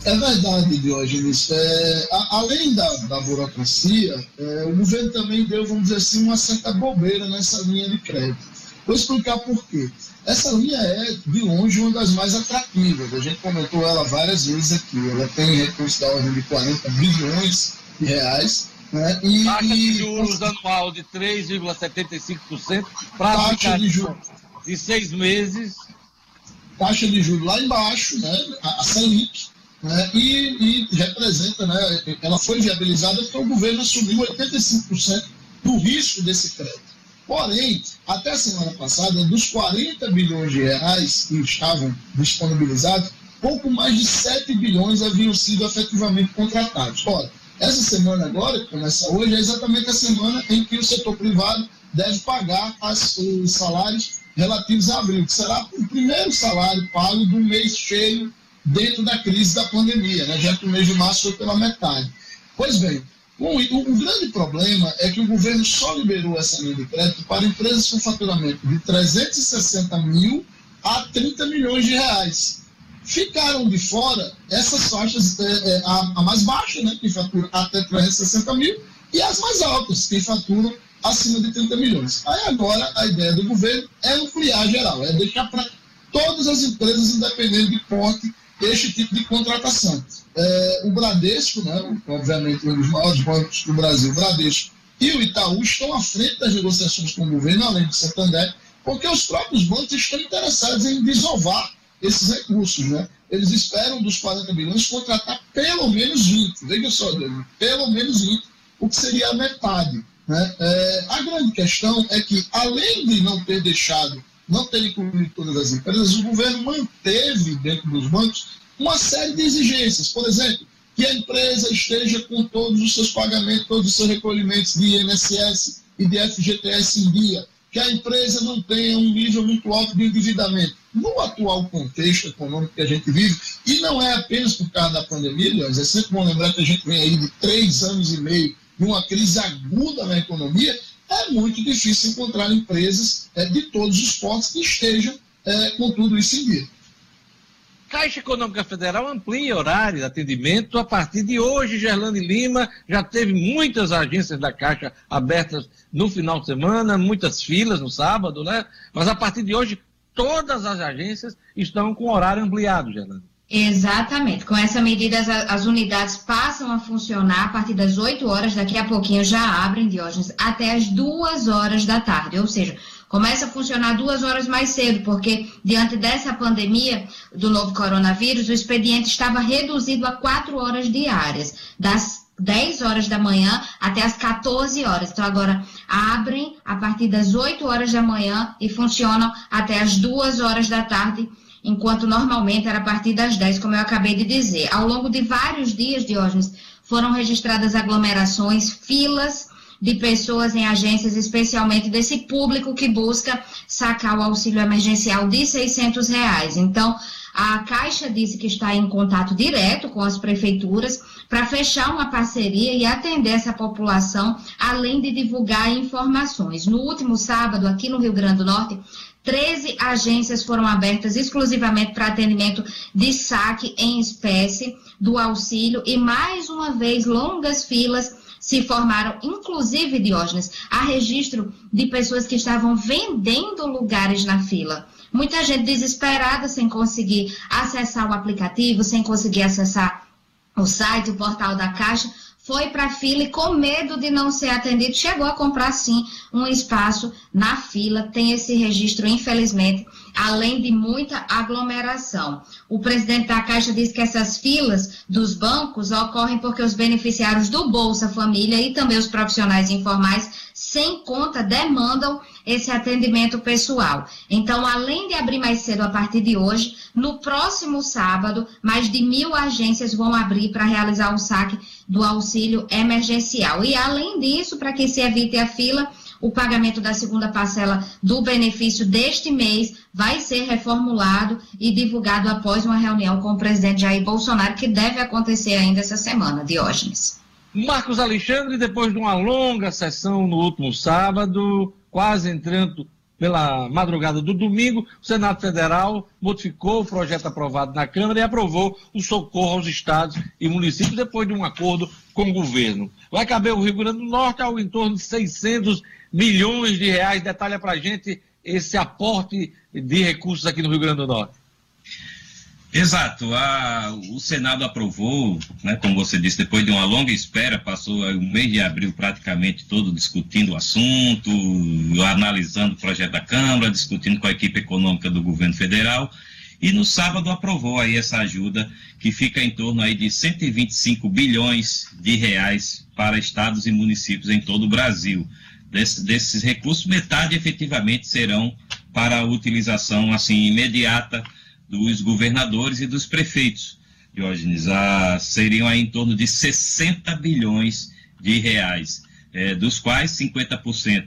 É verdade, Diógenes. É, a, além da, da burocracia, é, o governo também deu, vamos dizer assim, uma certa bobeira nessa linha de crédito. Vou explicar por quê. Essa linha é, de longe, uma das mais atrativas. A gente comentou ela várias vezes aqui. Ela tem recurso da ordem de 40 bilhões de reais. Né? E, taxa de juros anual de 3,75% para taxa de juros de seis meses. Taxa de juros lá embaixo, né? a, a Selic, né? E, e, representa, né? ela foi viabilizada porque o governo assumiu 85% do risco desse crédito. Porém, até a semana passada, dos 40 bilhões de reais que estavam disponibilizados, pouco mais de 7 bilhões haviam sido efetivamente contratados. Ora, essa semana agora, que começa hoje, é exatamente a semana em que o setor privado deve pagar as, os salários relativos a abril, que será o primeiro salário pago do mês cheio dentro da crise da pandemia, né? já que o mês de março foi pela metade. Pois bem, Bom, o, o, grande problema é que o governo só liberou essa linha de crédito para empresas com faturamento de 360 mil a 30 milhões de reais. ficaram de fora essas faixas, é, é, a, a, mais baixa, né, que fatura até 360 mil, e as mais altas, que faturam acima de 30 milhões. Aí agora a ideia do governo é ampliar geral, é deixar para todas as empresas, independente de porte, este tipo de contratação. É, o Bradesco, né, obviamente um dos maiores bancos do Brasil, o Bradesco e o Itaú estão à frente das negociações com o governo, além de Santander, porque os próprios bancos estão interessados em desovar esses recursos. Né? Eles esperam dos 40 bilhões contratar pelo menos 20. Veja só, pelo menos 20, o que seria a metade. Né? É, a grande questão é que, além de não ter deixado, não ter incluído todas as empresas, o governo manteve dentro dos bancos uma série de exigências. Por exemplo, que a empresa esteja com todos os seus pagamentos, todos os seus recolhimentos de INSS e de FGTS em dia, que a empresa não tenha um nível muito alto de endividamento. No atual contexto econômico que a gente vive, e não é apenas por causa da pandemia, é sempre bom lembrar que a gente vem aí de três anos e meio de uma crise aguda na economia, é muito difícil encontrar empresas é, de todos os portos que estejam é, com tudo isso em dia. Caixa Econômica Federal amplia horário de atendimento a partir de hoje. Gerlane Lima já teve muitas agências da Caixa abertas no final de semana, muitas filas no sábado, né? Mas a partir de hoje, todas as agências estão com horário ampliado, Gerlane. Exatamente. Com essa medida, as, as, unidades passam a funcionar a partir das 8 horas, daqui a pouquinho já abrem, Diógenes, até as 2 horas da tarde. Ou seja, começa a funcionar duas horas mais cedo, porque diante dessa pandemia do novo coronavírus, o expediente estava reduzido a 4 horas diárias, das 10 horas da manhã até as 14 horas. Então, agora abrem a partir das 8 horas da manhã e funcionam até as 2 horas da tarde enquanto normalmente era a partir das 10, como eu acabei de dizer. Ao longo de vários dias, Diógenes, foram registradas aglomerações, filas de pessoas em agências, especialmente desse público que busca sacar o auxílio emergencial de 600 reais. Então, a Caixa disse que está em contato direto com as prefeituras para fechar uma parceria e atender essa população, além de divulgar informações. No último sábado, aqui no Rio Grande do Norte, 13 agências foram abertas exclusivamente para atendimento de saque em espécie do auxílio e, mais uma vez, longas filas se formaram, inclusive, Diógenes, a registro de pessoas que estavam vendendo lugares na fila. Muita gente desesperada sem conseguir acessar o aplicativo, sem conseguir acessar o site, o portal da Caixa, foi para a fila e com medo de não ser atendido, chegou a comprar sim um espaço na fila. Tem esse registro, infelizmente, além de muita aglomeração. O presidente da Caixa disse que essas filas dos bancos ocorrem porque os beneficiários do Bolsa Família e também os profissionais informais sem conta demandam esse atendimento pessoal. Então, além de abrir mais cedo a partir de hoje, no próximo sábado, mais de mil agências vão abrir para realizar o saque do auxílio emergencial. E além disso, para que se evite a fila, o pagamento da segunda parcela do benefício deste mês vai ser reformulado e divulgado após uma reunião com o presidente Jair Bolsonaro, que deve acontecer ainda essa semana, Diógenes. Marcos Alexandre, depois de uma longa sessão no último sábado, quase entrando pela madrugada do domingo, o Senado Federal modificou o projeto aprovado na Câmara e aprovou o socorro aos estados e municípios depois de um acordo com o governo. Vai caber o Rio Grande do Norte ao em torno de 600 milhões de reais. Detalha para gente esse aporte de recursos aqui no Rio Grande do Norte. Exato. A, o Senado aprovou, né, como você disse, depois de uma longa espera, passou o mês de abril praticamente todo discutindo o assunto, analisando o projeto da Câmara, discutindo com a equipe econômica do governo federal. E no sábado aprovou aí essa ajuda que fica em torno aí de 125 bilhões de reais para estados e municípios em todo o Brasil. Des, desses recursos, metade efetivamente serão para a utilização assim imediata dos governadores e dos prefeitos, Diógenes, ah, seriam aí em torno de 60 bilhões de reais, é, dos quais 50%,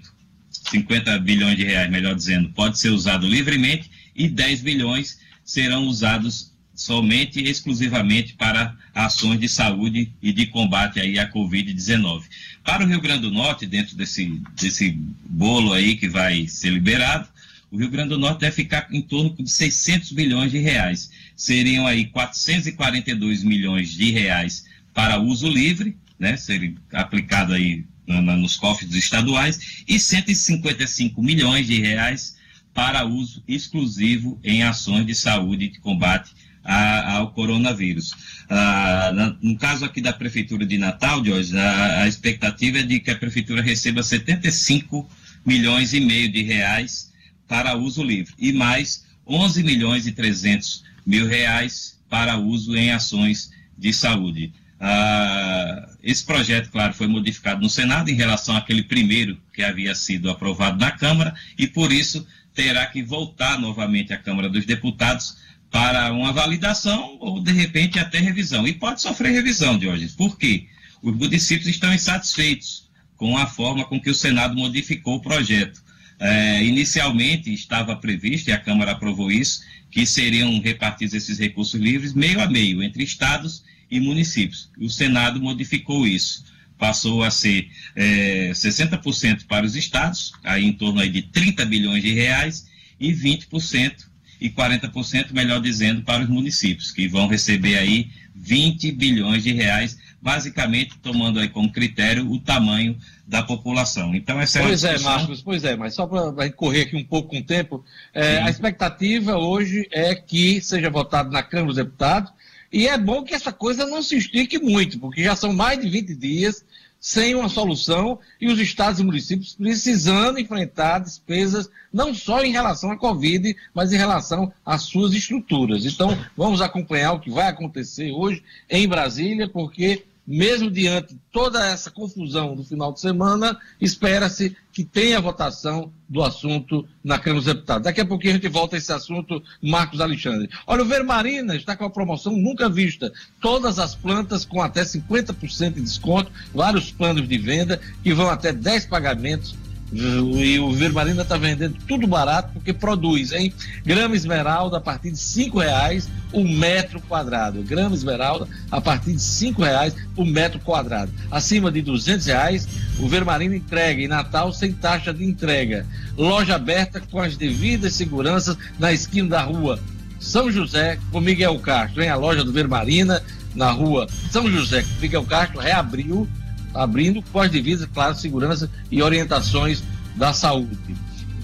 50 bilhões de reais, melhor dizendo, pode ser usado livremente e 10 bilhões serão usados somente e exclusivamente para ações de saúde e de combate aí à Covid-19. Para o Rio Grande do Norte, dentro desse, desse bolo aí que vai ser liberado, o Rio Grande do Norte deve ficar em torno de 600 bilhões de reais. Seriam aí 442 milhões de reais para uso livre, né, serem aplicado aí nos cofres estaduais, e 155 milhões de reais para uso exclusivo em ações de saúde e de combate a, ao coronavírus. Ah, no caso aqui da Prefeitura de Natal, Jorge, a, a, expectativa é de que a Prefeitura receba 75 milhões e meio de reais para uso livre e mais 11 milhões e 300 mil reais para uso em ações de saúde. Ah, esse projeto, claro, foi modificado no Senado em relação àquele primeiro que havia sido aprovado na Câmara e, por isso, terá que voltar novamente à Câmara dos Deputados para uma validação ou, de repente, até revisão. E pode sofrer revisão, Diógenes. Por quê? Os municípios estão insatisfeitos com a forma com que o Senado modificou o projeto. É, inicialmente estava previsto, e a Câmara aprovou isso, que seriam repartidos esses recursos livres meio a meio entre estados e municípios. O Senado modificou isso. Passou a ser é, 60% para os estados, aí em torno aí de 30 bilhões de reais, e 20% e 40%, melhor dizendo, para os municípios, que vão receber aí 20 bilhões de reais, basicamente tomando aí como critério o tamanho da população. Então, essa é Pois é, Marcos, pois é, mas só para correr aqui um pouco com o tempo, é, a expectativa hoje é que seja votado na Câmara dos Deputados e é bom que essa coisa não se estique muito, porque já são mais de 20 dias sem uma solução e os estados e municípios precisando enfrentar despesas não só em relação à Covid, mas em relação às suas estruturas. Então, vamos acompanhar o que vai acontecer hoje em Brasília, porque mesmo diante de toda essa confusão do final de semana, espera-se que tenha votação do assunto na Câmara dos Deputados. Daqui a pouquinho a gente volta a esse assunto, Marcos Alexandre. Olha, o Vermarina está com uma promoção nunca vista. Todas as plantas com até 50% de desconto, vários planos de venda que vão até 10 pagamentos e o Vermarina está vendendo tudo barato porque produz, hein? Grama esmeralda a partir de cinco reais o metro quadrado. Grama esmeralda a partir de cinco reais o metro quadrado. Acima de duzentos reais, o Vermarina entrega em Natal sem taxa de entrega. Loja aberta com as devidas seguranças na esquina da rua São José com Miguel Castro, hein? A loja do Vermarina na rua São José com Miguel Castro reabriu abrindo com as devidas, claro, segurança e orientações da saúde.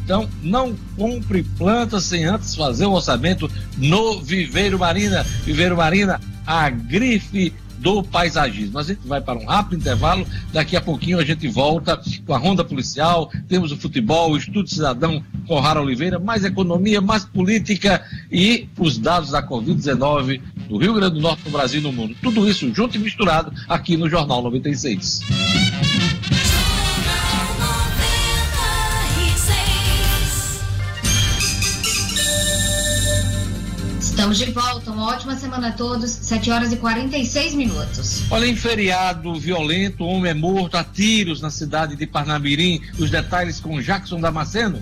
Então, não compre plantas sem antes fazer o orçamento no Viveiro Marina. Viveiro Marina, a grife do paisagismo. A gente vai para um rápido intervalo, daqui a pouquinho a gente volta com a Ronda Policial, temos o futebol, o Estudo Cidadão com Oliveira, mais economia, mais política e os dados da Covid-19 do Rio Grande do Norte, no Brasil e no mundo. Tudo isso junto e misturado aqui no Jornal 96. Estamos de volta. Uma ótima semana a todos. 7 horas e 46 minutos. Olha, em feriado violento, homem é morto a tiros na cidade de Parnamirim. Os detalhes com Jackson Damasceno.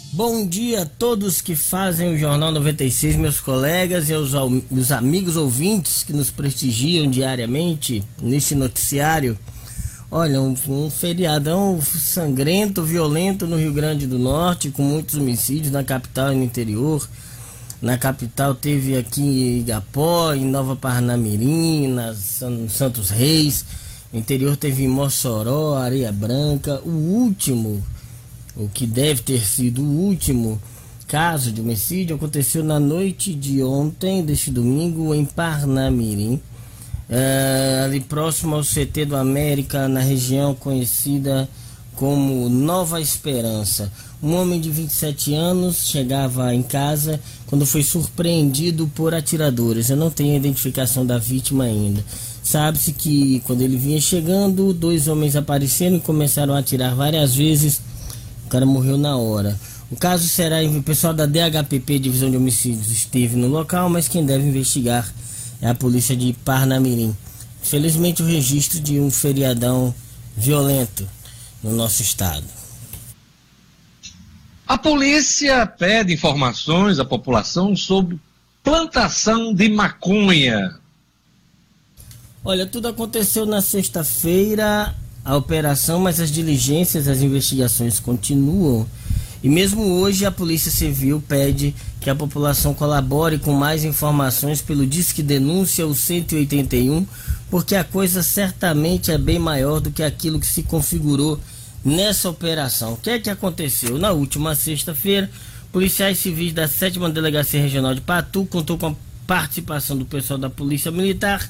Bom dia a todos que fazem o Jornal 96, meus colegas e os meus amigos ouvintes que nos prestigiam diariamente neste noticiário. Olha, um, um feriadão sangrento, violento no Rio Grande do Norte, com muitos homicídios na capital e no interior. Na capital teve aqui em Igapó, em Nova Parnamirim, na Santos Reis. No interior teve em Mossoró, Areia Branca. O último o que deve ter sido o último caso de homicídio aconteceu na noite de ontem, deste domingo, em Parnamirim, é, ali próximo ao CT do América, na região conhecida como Nova Esperança. Um homem de 27 anos chegava em casa quando foi surpreendido por atiradores. Eu não tenho a identificação da vítima ainda. Sabe-se que quando ele vinha chegando, dois homens apareceram e começaram a atirar várias vezes cara morreu na hora. O caso será o pessoal da DHPP, Divisão de Homicídios, esteve no local, mas quem deve investigar é a polícia de Parnamirim. Felizmente o registro de um feriadão violento no nosso estado. A polícia pede informações à população sobre plantação de maconha. Olha, tudo aconteceu na sexta-feira, a operação, mas as diligências, as investigações continuam. E mesmo hoje a Polícia Civil pede que a população colabore com mais informações pelo Disque Denúncia o 181, porque a coisa certamente é bem maior do que aquilo que se configurou nessa operação. O que é que aconteceu? Na última sexta-feira, policiais civis da 7 Delegacia Regional de Patu contou com a participação do pessoal da Polícia Militar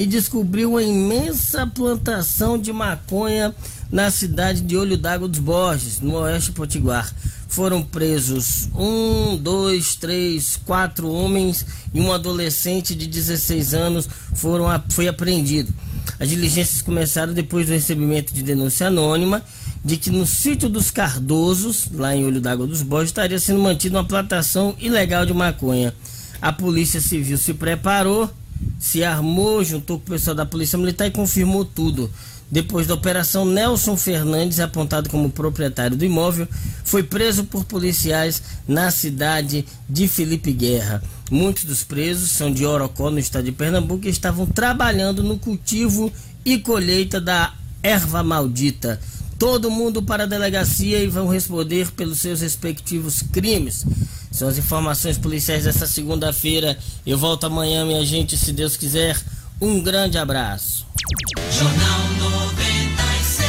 e descobriu uma imensa plantação de maconha na cidade de Olho d'Água dos Borges, no oeste potiguar. Foram presos um, dois, três, quatro homens e um adolescente de 16 anos foram, foi apreendido. As diligências começaram depois do recebimento de denúncia anônima de que no sítio dos Cardosos, lá em Olho d'Água dos Borges, estaria sendo mantida uma plantação ilegal de maconha. A Polícia Civil se preparou, se armou, juntou com o pessoal da Polícia Militar e confirmou tudo. Depois da operação, Nelson Fernandes, apontado como proprietário do imóvel, foi preso por policiais na cidade de Felipe Guerra. Muitos dos presos são de Orocó, no estado de Pernambuco, e estavam trabalhando no cultivo e colheita da erva maldita todo mundo para a delegacia e vão responder pelos seus respectivos crimes. São as informações policiais dessa segunda-feira. Eu volto amanhã, minha gente, se Deus quiser. Um grande abraço. Jornal 96.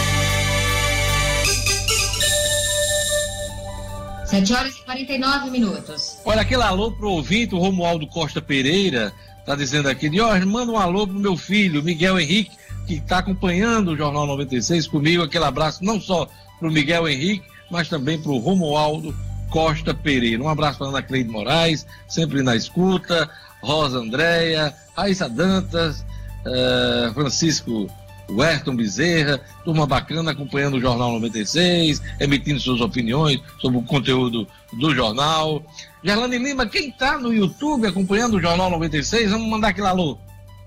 7 horas e 49 minutos. Olha, aquele alô pro ouvinte, o Romualdo Costa Pereira, tá dizendo aqui, Dior, manda um alô pro meu filho, Miguel Henrique, que está acompanhando o Jornal 96 comigo. Aquele abraço não só para o Miguel Henrique, mas também para o Romualdo Costa Pereira. Um abraço para Ana Cleide Moraes, sempre na escuta, Rosa Andréia, Raíssa Dantas, uh, Francisco Werton Bezerra, turma bacana acompanhando o Jornal 96, emitindo suas opiniões sobre o conteúdo do jornal. Gerlane Lima, quem está no YouTube acompanhando o Jornal 96, vamos mandar aquele alô.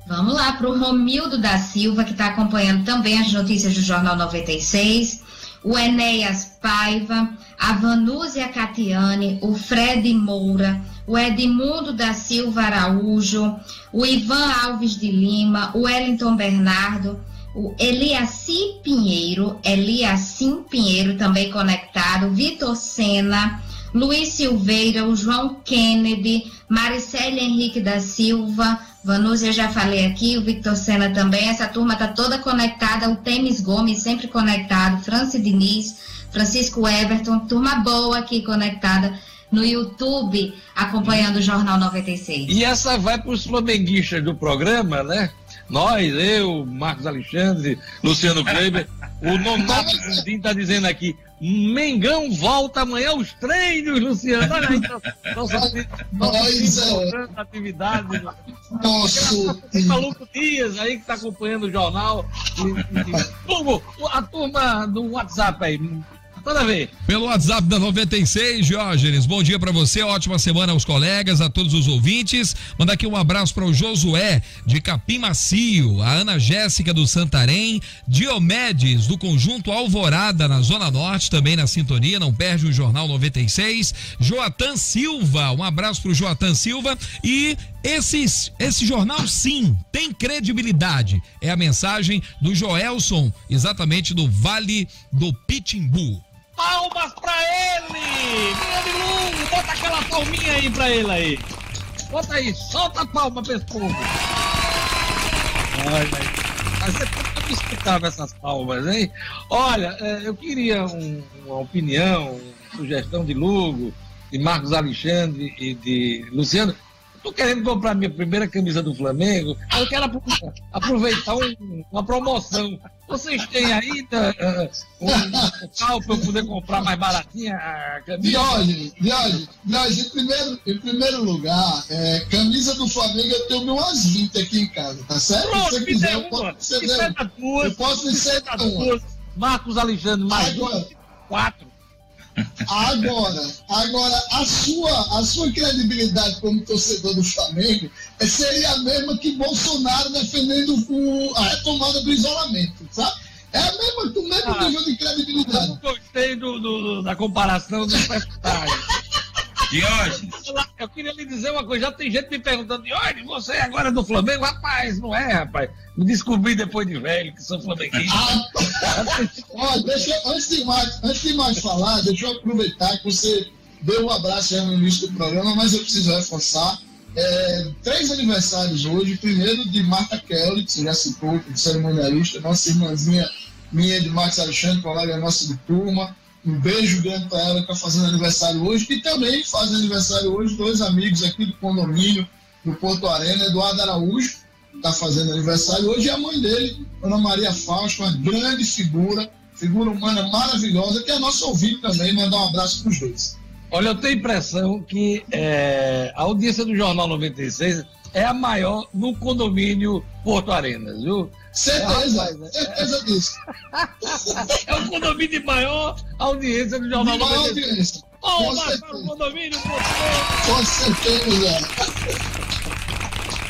Vamos lá para o Romildo da Silva, que está acompanhando também as notícias do Jornal 96. O Enéas Paiva, a Vanúzia Catiane, o Fred Moura, o Edmundo da Silva Araújo, o Ivan Alves de Lima, o Wellington Bernardo, o Eliassim Pinheiro, Eliassim Pinheiro também conectado, Vitor Sena, Luiz Silveira, o João Kennedy, Maricele Henrique da Silva, Vanúzia já falei aqui, o Victor Sena também, essa turma tá toda conectada, o Temis Gomes sempre conectado, Franci Diniz, Francisco Everton, turma boa aqui conectada no YouTube, acompanhando o Jornal 96. E essa vai para os flamenguistas do programa, né? Nós, eu, Marcos Alexandre, Luciano Kleber, o Nonato Gondim está dizendo aqui, Mengão volta amanhã aos treinos, Luciano. Olha aí, nossa, nossa atividade. Nosso maluco Dias aí que está acompanhando o jornal. Hugo, a turma do WhatsApp aí, Toda vez. Pelo WhatsApp da 96, Diógenes. Bom dia para você, ótima semana aos colegas, a todos os ouvintes. Mandar aqui um abraço para o Josué de Capim Macio, a Ana Jéssica do Santarém, Diomedes do Conjunto Alvorada na Zona Norte, também na sintonia, não perde o Jornal 96. Joatan Silva, um abraço para o Joatan Silva e esses, esse jornal, sim, tem credibilidade. É a mensagem do Joelson, exatamente do Vale do Pitimbu. Palmas pra ele! Lugo, bota aquela palminha aí pra ele aí. Bota aí, solta a palma povo. Olha aí. Mas pode explicar essas palmas, hein? Olha, é, eu queria um, uma opinião, uma sugestão de Lugo, de Marcos Alexandre e de Luciano tô querendo comprar minha primeira camisa do Flamengo, eu quero aproveitar um, uma promoção. Vocês têm ainda uh, um local para eu poder comprar mais baratinha a camisa? Diógenes, Diógenes, Diógenes, em primeiro, em primeiro lugar, é, camisa do Flamengo eu tenho umas 20 aqui em casa, tá certo? Pronto, Se você quiser, eu posso ceder. É eu posso me ceder Marcos Alexandre, mais Agora, quatro. Agora, agora a, sua, a sua credibilidade como torcedor do Flamengo seria a mesma que Bolsonaro defendendo o, a retomada do isolamento, sabe? É a mesma, o mesmo ah, nível de credibilidade. Eu gostei do, do, da comparação dos personagens. Diógenes. Eu queria lhe dizer uma coisa, já tem gente me perguntando, Diógenes, você é agora do Flamengo? Rapaz, não é, rapaz. Me descobri depois de velho que sou flamenguista. Ah, ó, deixa, antes, de mais, antes de mais falar, deixa eu aproveitar que você deu um abraço no início do programa, mas eu preciso reforçar. É, três aniversários hoje. Primeiro de Marta Kelly, que você já citou, cerimonialista, nossa irmãzinha minha de Marcos Alexandre, colega nossa de turma. Um beijo grande para ela que está fazendo aniversário hoje. E também fazem aniversário hoje dois amigos aqui do condomínio do Porto Arena, Eduardo Araújo, está fazendo aniversário hoje, e a mãe dele, Ana Maria Fausto, uma grande figura, figura humana maravilhosa, que é nosso ouvido também. Mandar um abraço para os dois. Olha, eu tenho impressão que é, a audiência do Jornal 96 é a maior no condomínio Porto Arenas, viu? Certeza, é, certeza disso. é o condomínio de maior audiência do Jornal de maior audiência. Oh, mas o condomínio, Com certeza.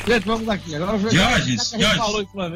Gente, vamos aqui. Agora Jorge.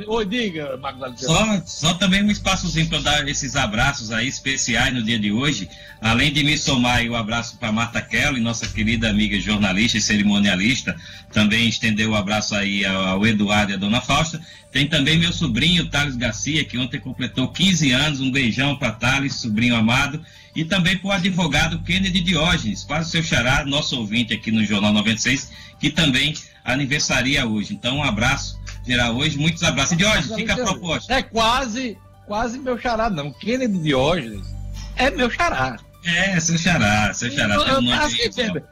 Oi, diga, Marcos só, só também um espaçozinho para dar esses abraços aí especiais no dia de hoje. Além de me somar o abraço para Marta Kelly, nossa querida amiga jornalista e cerimonialista, também estendeu o abraço aí ao Eduardo e à Dona Fausta. Tem também meu sobrinho, Thales Garcia, que ontem completou 15 anos. Um beijão para Thales, sobrinho amado. E também para o advogado Kennedy Diógenes, quase seu xará, nosso ouvinte aqui no Jornal 96, que também aniversaria hoje. Então, um abraço geral hoje, muitos abraços. Diógenes, fica a proposta. É quase, quase meu xará, não. Kennedy Diógenes é meu xará. É, seu xará, seu xará. Eu, eu, assim,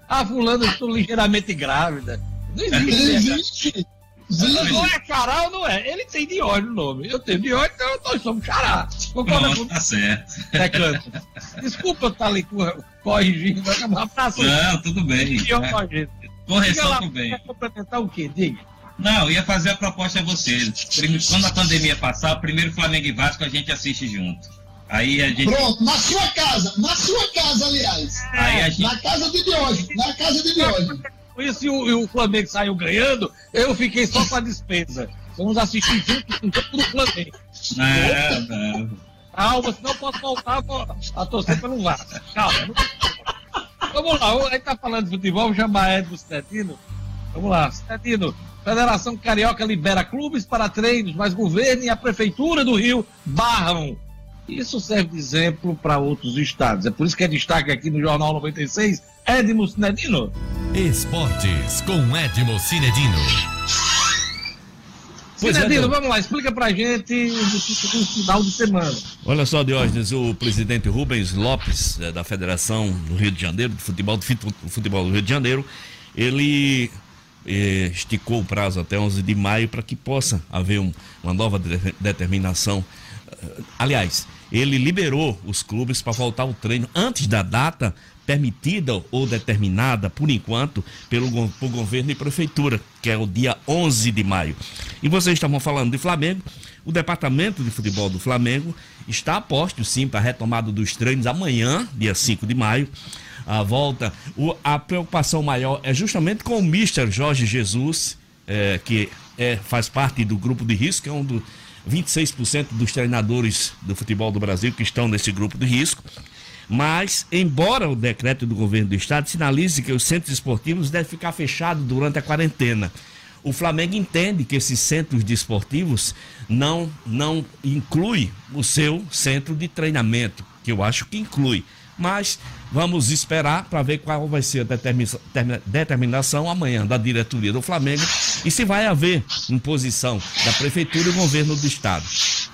ah, fulano, estou ligeiramente grávida. Não existe. Não, não é xará ou não é? Ele tem Diógenes no nome. Eu tenho Diógenes, então nós somos xará. Concorda com... tá certo. É, canto. Desculpa eu estar ali corrigindo, mas é um abraço. Não, tudo bem. Diógenes. Correção lá, também. Quer complementar o quê? Diga. Não, ia fazer a proposta a você. Quando a pandemia passar, o primeiro Flamengo e Vasco a gente assiste junto. Aí a gente... Pronto, na sua casa, na sua casa, aliás. Aí a gente... Na casa de Diogo, na casa de Diogo. Por isso e o, o Flamengo saiu ganhando, eu fiquei só com a despesa. Vamos assistir junto com todo o Flamengo. Não, não. Calma, senão eu posso voltar a torcer pelo Vasco. Calma. Vamos lá, gente tá falando de futebol, vamos chamar Edson Cetino. Vamos lá, Cetino. Federação Carioca libera clubes para treinos, mas governo e a Prefeitura do Rio barram. Isso serve de exemplo para outros estados. É por isso que é destaque aqui no Jornal 96, Edmo Cinedino. Esportes com Edmo Cinedino. Cinedino, é, vamos lá, explica pra gente do final de semana. Olha só, Diógenes, o presidente Rubens Lopes, é, da Federação do Rio de Janeiro, do futebol, do futebol do Rio de Janeiro, ele eh, esticou o prazo até 11 de maio para que possa haver um, uma nova de determinação. Uh, aliás, ele liberou os clubes para voltar ao treino antes da data permitida ou determinada, por enquanto, pelo por governo e prefeitura, que é o dia 11 de maio. E vocês estavam falando de Flamengo, o departamento de futebol do Flamengo está a posto, sim, para a retomada dos treinos amanhã, dia 5 de maio. A volta, o, a preocupação maior é justamente com o Mister Jorge Jesus, é, que é, faz parte do grupo de risco, é um dos 26% dos treinadores do futebol do Brasil que estão nesse grupo de risco. Mas, embora o decreto do governo do estado sinalize que os centros esportivos devem ficar fechados durante a quarentena, o Flamengo entende que esses centros desportivos não, não inclui o seu centro de treinamento, que eu acho que inclui. Mas vamos esperar para ver qual vai ser a determinação amanhã da diretoria do Flamengo e se vai haver imposição da prefeitura e do governo do estado.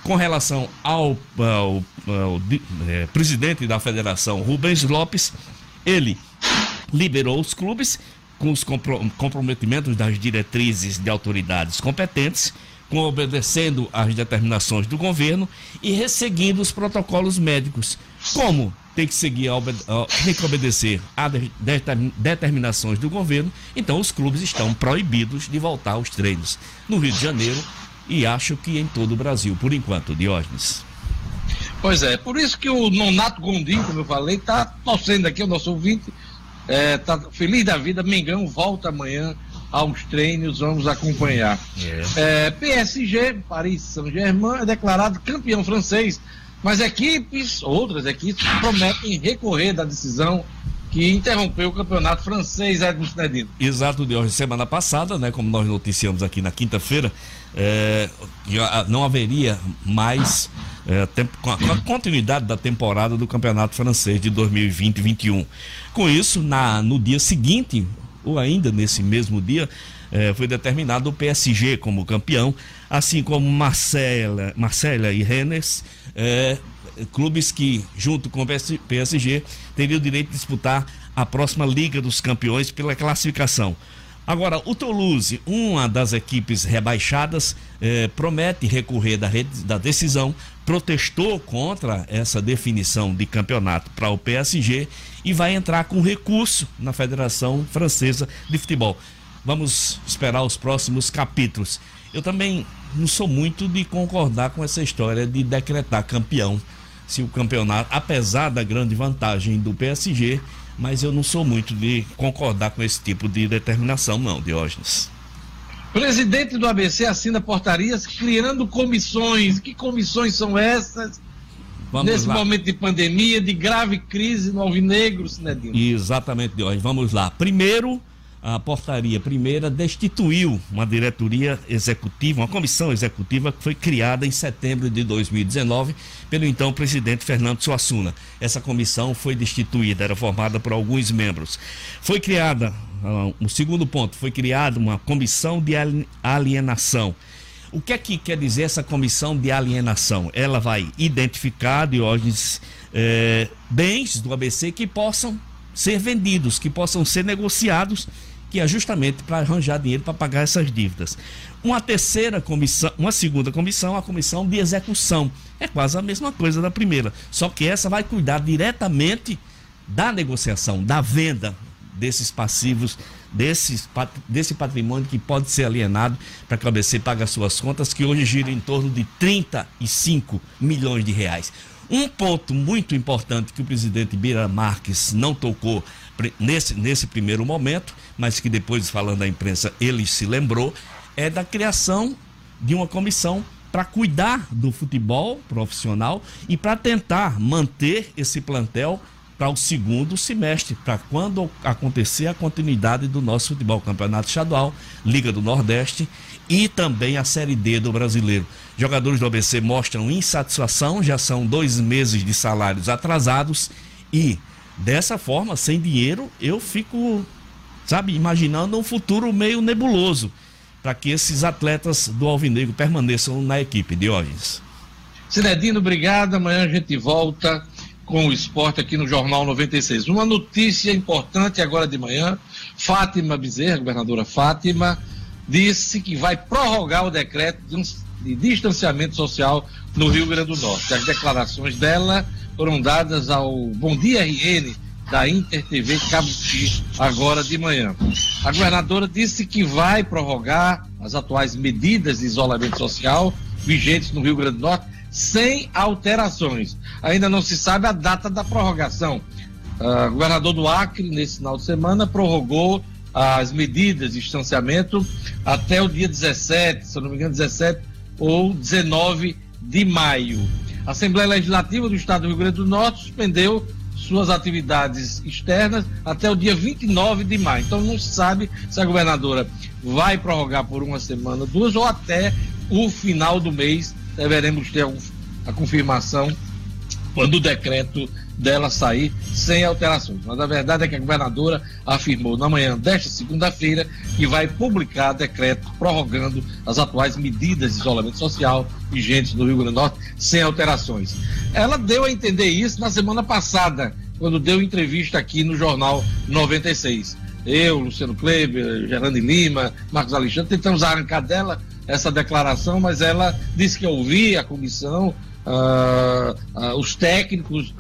Com relação ao, ao, ao é, presidente da federação, Rubens Lopes, ele liberou os clubes com os comprometimentos das diretrizes de autoridades competentes, com obedecendo às determinações do governo e resseguindo os protocolos médicos. Como tem que seguir, tem que obedecer às determinações do governo, então os clubes estão proibidos de voltar aos treinos no Rio de Janeiro e acho que em todo o Brasil, por enquanto, Diógenes. Pois é, por isso que o Nonato Gondim, como eu falei, está torcendo aqui, o nosso ouvinte, está é, feliz da vida. Mengão volta amanhã aos treinos, vamos acompanhar. É. É, PSG, Paris Saint-Germain, é declarado campeão francês, mas equipes, outras equipes, prometem recorrer da decisão que interrompeu o campeonato francês, Edson Cinedino. Exato, de hoje, semana passada, né, como nós noticiamos aqui na quinta-feira, é, não haveria mais é, tempo, com, a, com, a, continuidade da temporada do Campeonato Francês de 2020-21. Com isso, na, no dia seguinte, ou ainda nesse mesmo dia, é, foi determinado o PSG como campeão, assim como Marcela, Marcela e Rennes, é, clubes que, junto com o PSG, teriam o direito de disputar a próxima Liga dos Campeões pela classificação. Agora, o Toulouse, uma das equipes rebaixadas, eh, promete recorrer da, da, decisão, protestou contra essa definição de campeonato para o PSG e vai entrar com recurso na Federação Francesa de Futebol. Vamos esperar os próximos capítulos. Eu também não sou muito de concordar com essa história de decretar campeão. Se o campeonato, apesar da grande vantagem do PSG, mas eu não sou muito de concordar com esse tipo de determinação, não, Diógenes. Presidente do ABC assina portarias criando comissões. Que comissões são essas? Vamos Nesse lá. momento de pandemia, de grave crise no Alvinegro, Sinedino. Exatamente, Diógenes. Vamos lá. Primeiro, a portaria primeira destituiu uma diretoria executiva, uma comissão executiva que foi criada em setembro de 2019 pelo então presidente Fernando Suassuna. Essa comissão foi destituída, era formada por alguns membros. Foi criada, uh, o segundo ponto, foi criada uma comissão de alienação. O que é que quer dizer essa comissão de alienação? Ela vai identificar, Diógenes, eh, bens do ABC que possam ser vendidos, que possam ser negociados que é justamente para arranjar dinheiro para pagar essas dívidas. Uma terceira comissão, uma segunda comissão, a comissão de execução. É quase a mesma coisa da primeira, só que essa vai cuidar diretamente da negociação, da venda desses passivos, desses, desse patrimônio que pode ser alienado para que o ABC pague as suas contas, que hoje gira em torno de 35 milhões de reais. Um ponto muito importante que o presidente Bira Marques não tocou nesse, nesse primeiro momento, mas que depois, falando à imprensa, ele se lembrou, é da criação de uma comissão para cuidar do futebol profissional e para tentar manter esse plantel para o segundo semestre, para quando acontecer a continuidade do nosso futebol, Campeonato Estadual, Liga do Nordeste e também a Série D do Brasileiro. Jogadores do ABC mostram insatisfação, já são dois meses de salários atrasados e Dessa forma, sem dinheiro, eu fico, sabe, imaginando um futuro meio nebuloso para que esses atletas do Alvinegro permaneçam na equipe. Diógenes. Sinedino, obrigado. Amanhã a gente volta com o esporte aqui no Jornal 96. Uma notícia importante agora de manhã: Fátima Bezerra, governadora Fátima, disse que vai prorrogar o decreto de, de distanciamento social no Rio Grande do Norte. As declarações dela foram dadas ao Bom Dia RN da Inter TV Cabuti agora de manhã. A governadora disse que vai prorrogar as atuais medidas de isolamento social vigentes no Rio Grande do Norte sem alterações. Ainda não se sabe a data da prorrogação. O governador do Acre, nesse final de semana, prorrogou as medidas de distanciamento até o dia 17, se não me engano, 17 ou 19 de maio. A Assembleia Legislativa do Estado do Rio Grande do Norte suspendeu suas atividades externas até o dia 29 de maio. Então não se sabe se a governadora vai prorrogar por uma semana, duas ou até o final do mês. Deveremos ter a confirmação quando o decreto dela sair sem alterações. Mas a verdade é que a governadora afirmou na manhã desta segunda-feira que vai publicar decreto prorrogando as atuais medidas de isolamento social vigentes no Rio Grande do Norte sem alterações. Ela deu a entender isso na semana passada, quando deu entrevista aqui no Jornal 96. Eu, Luciano Kleber, Gerando Lima, Marcos Alexandre, tentamos arrancar dela essa declaração, mas ela disse que ouvia a comissão, uh, uh, os técnicos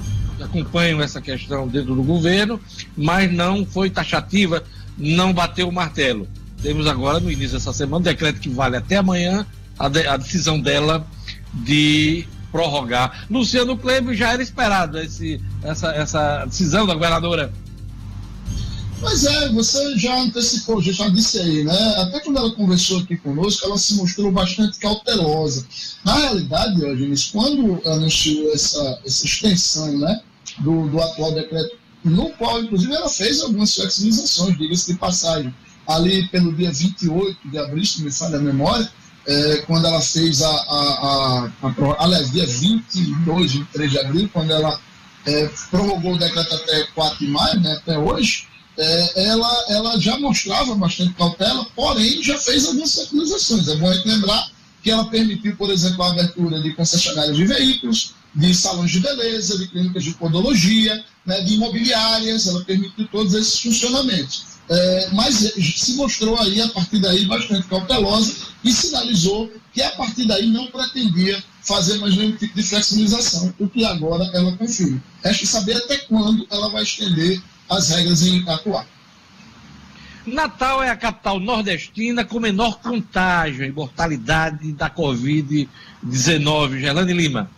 acompanham essa questão dentro do governo, mas não foi taxativa, não bateu o martelo. Temos agora, no início dessa semana, um decreto que vale até amanhã a, de, a decisão dela de prorrogar. Luciano Kleber já era esperado esse, essa, essa decisão da governadora. Pois é, você já antecipou, já disse aí, né? Até quando ela conversou aqui conosco, ela se mostrou bastante cautelosa. Na realidade, Eugênio, quando anunciou essa, essa extensão né, do, do atual decreto, no qual, inclusive, ela fez algumas flexibilizações, diga-se de passagem, ali pelo dia 28 de abril, se me falha a memória, é, quando ela fez a, a, a, a, aliás, dia 22, 23 de abril, quando ela é, prorrogou o decreto até 4 de maio, né, até hoje, é, ela, ela já mostrava bastante cautela, porém já fez algumas securizações. É bom lembrar que ela permitiu, por exemplo, a abertura de concessionárias de veículos, de salões de beleza, de clínicas de podologia, né, de imobiliárias, ela permitiu todos esses funcionamentos. É, mas se mostrou aí, a partir daí, bastante cautelosa e sinalizou que a partir daí não pretendia fazer mais nenhum tipo de flexibilização, o que agora ela confirma. Resta saber até quando ela vai estender as regras em atuar. Natal é a capital nordestina com menor contágio e mortalidade da Covid-19. Gerlane Lima.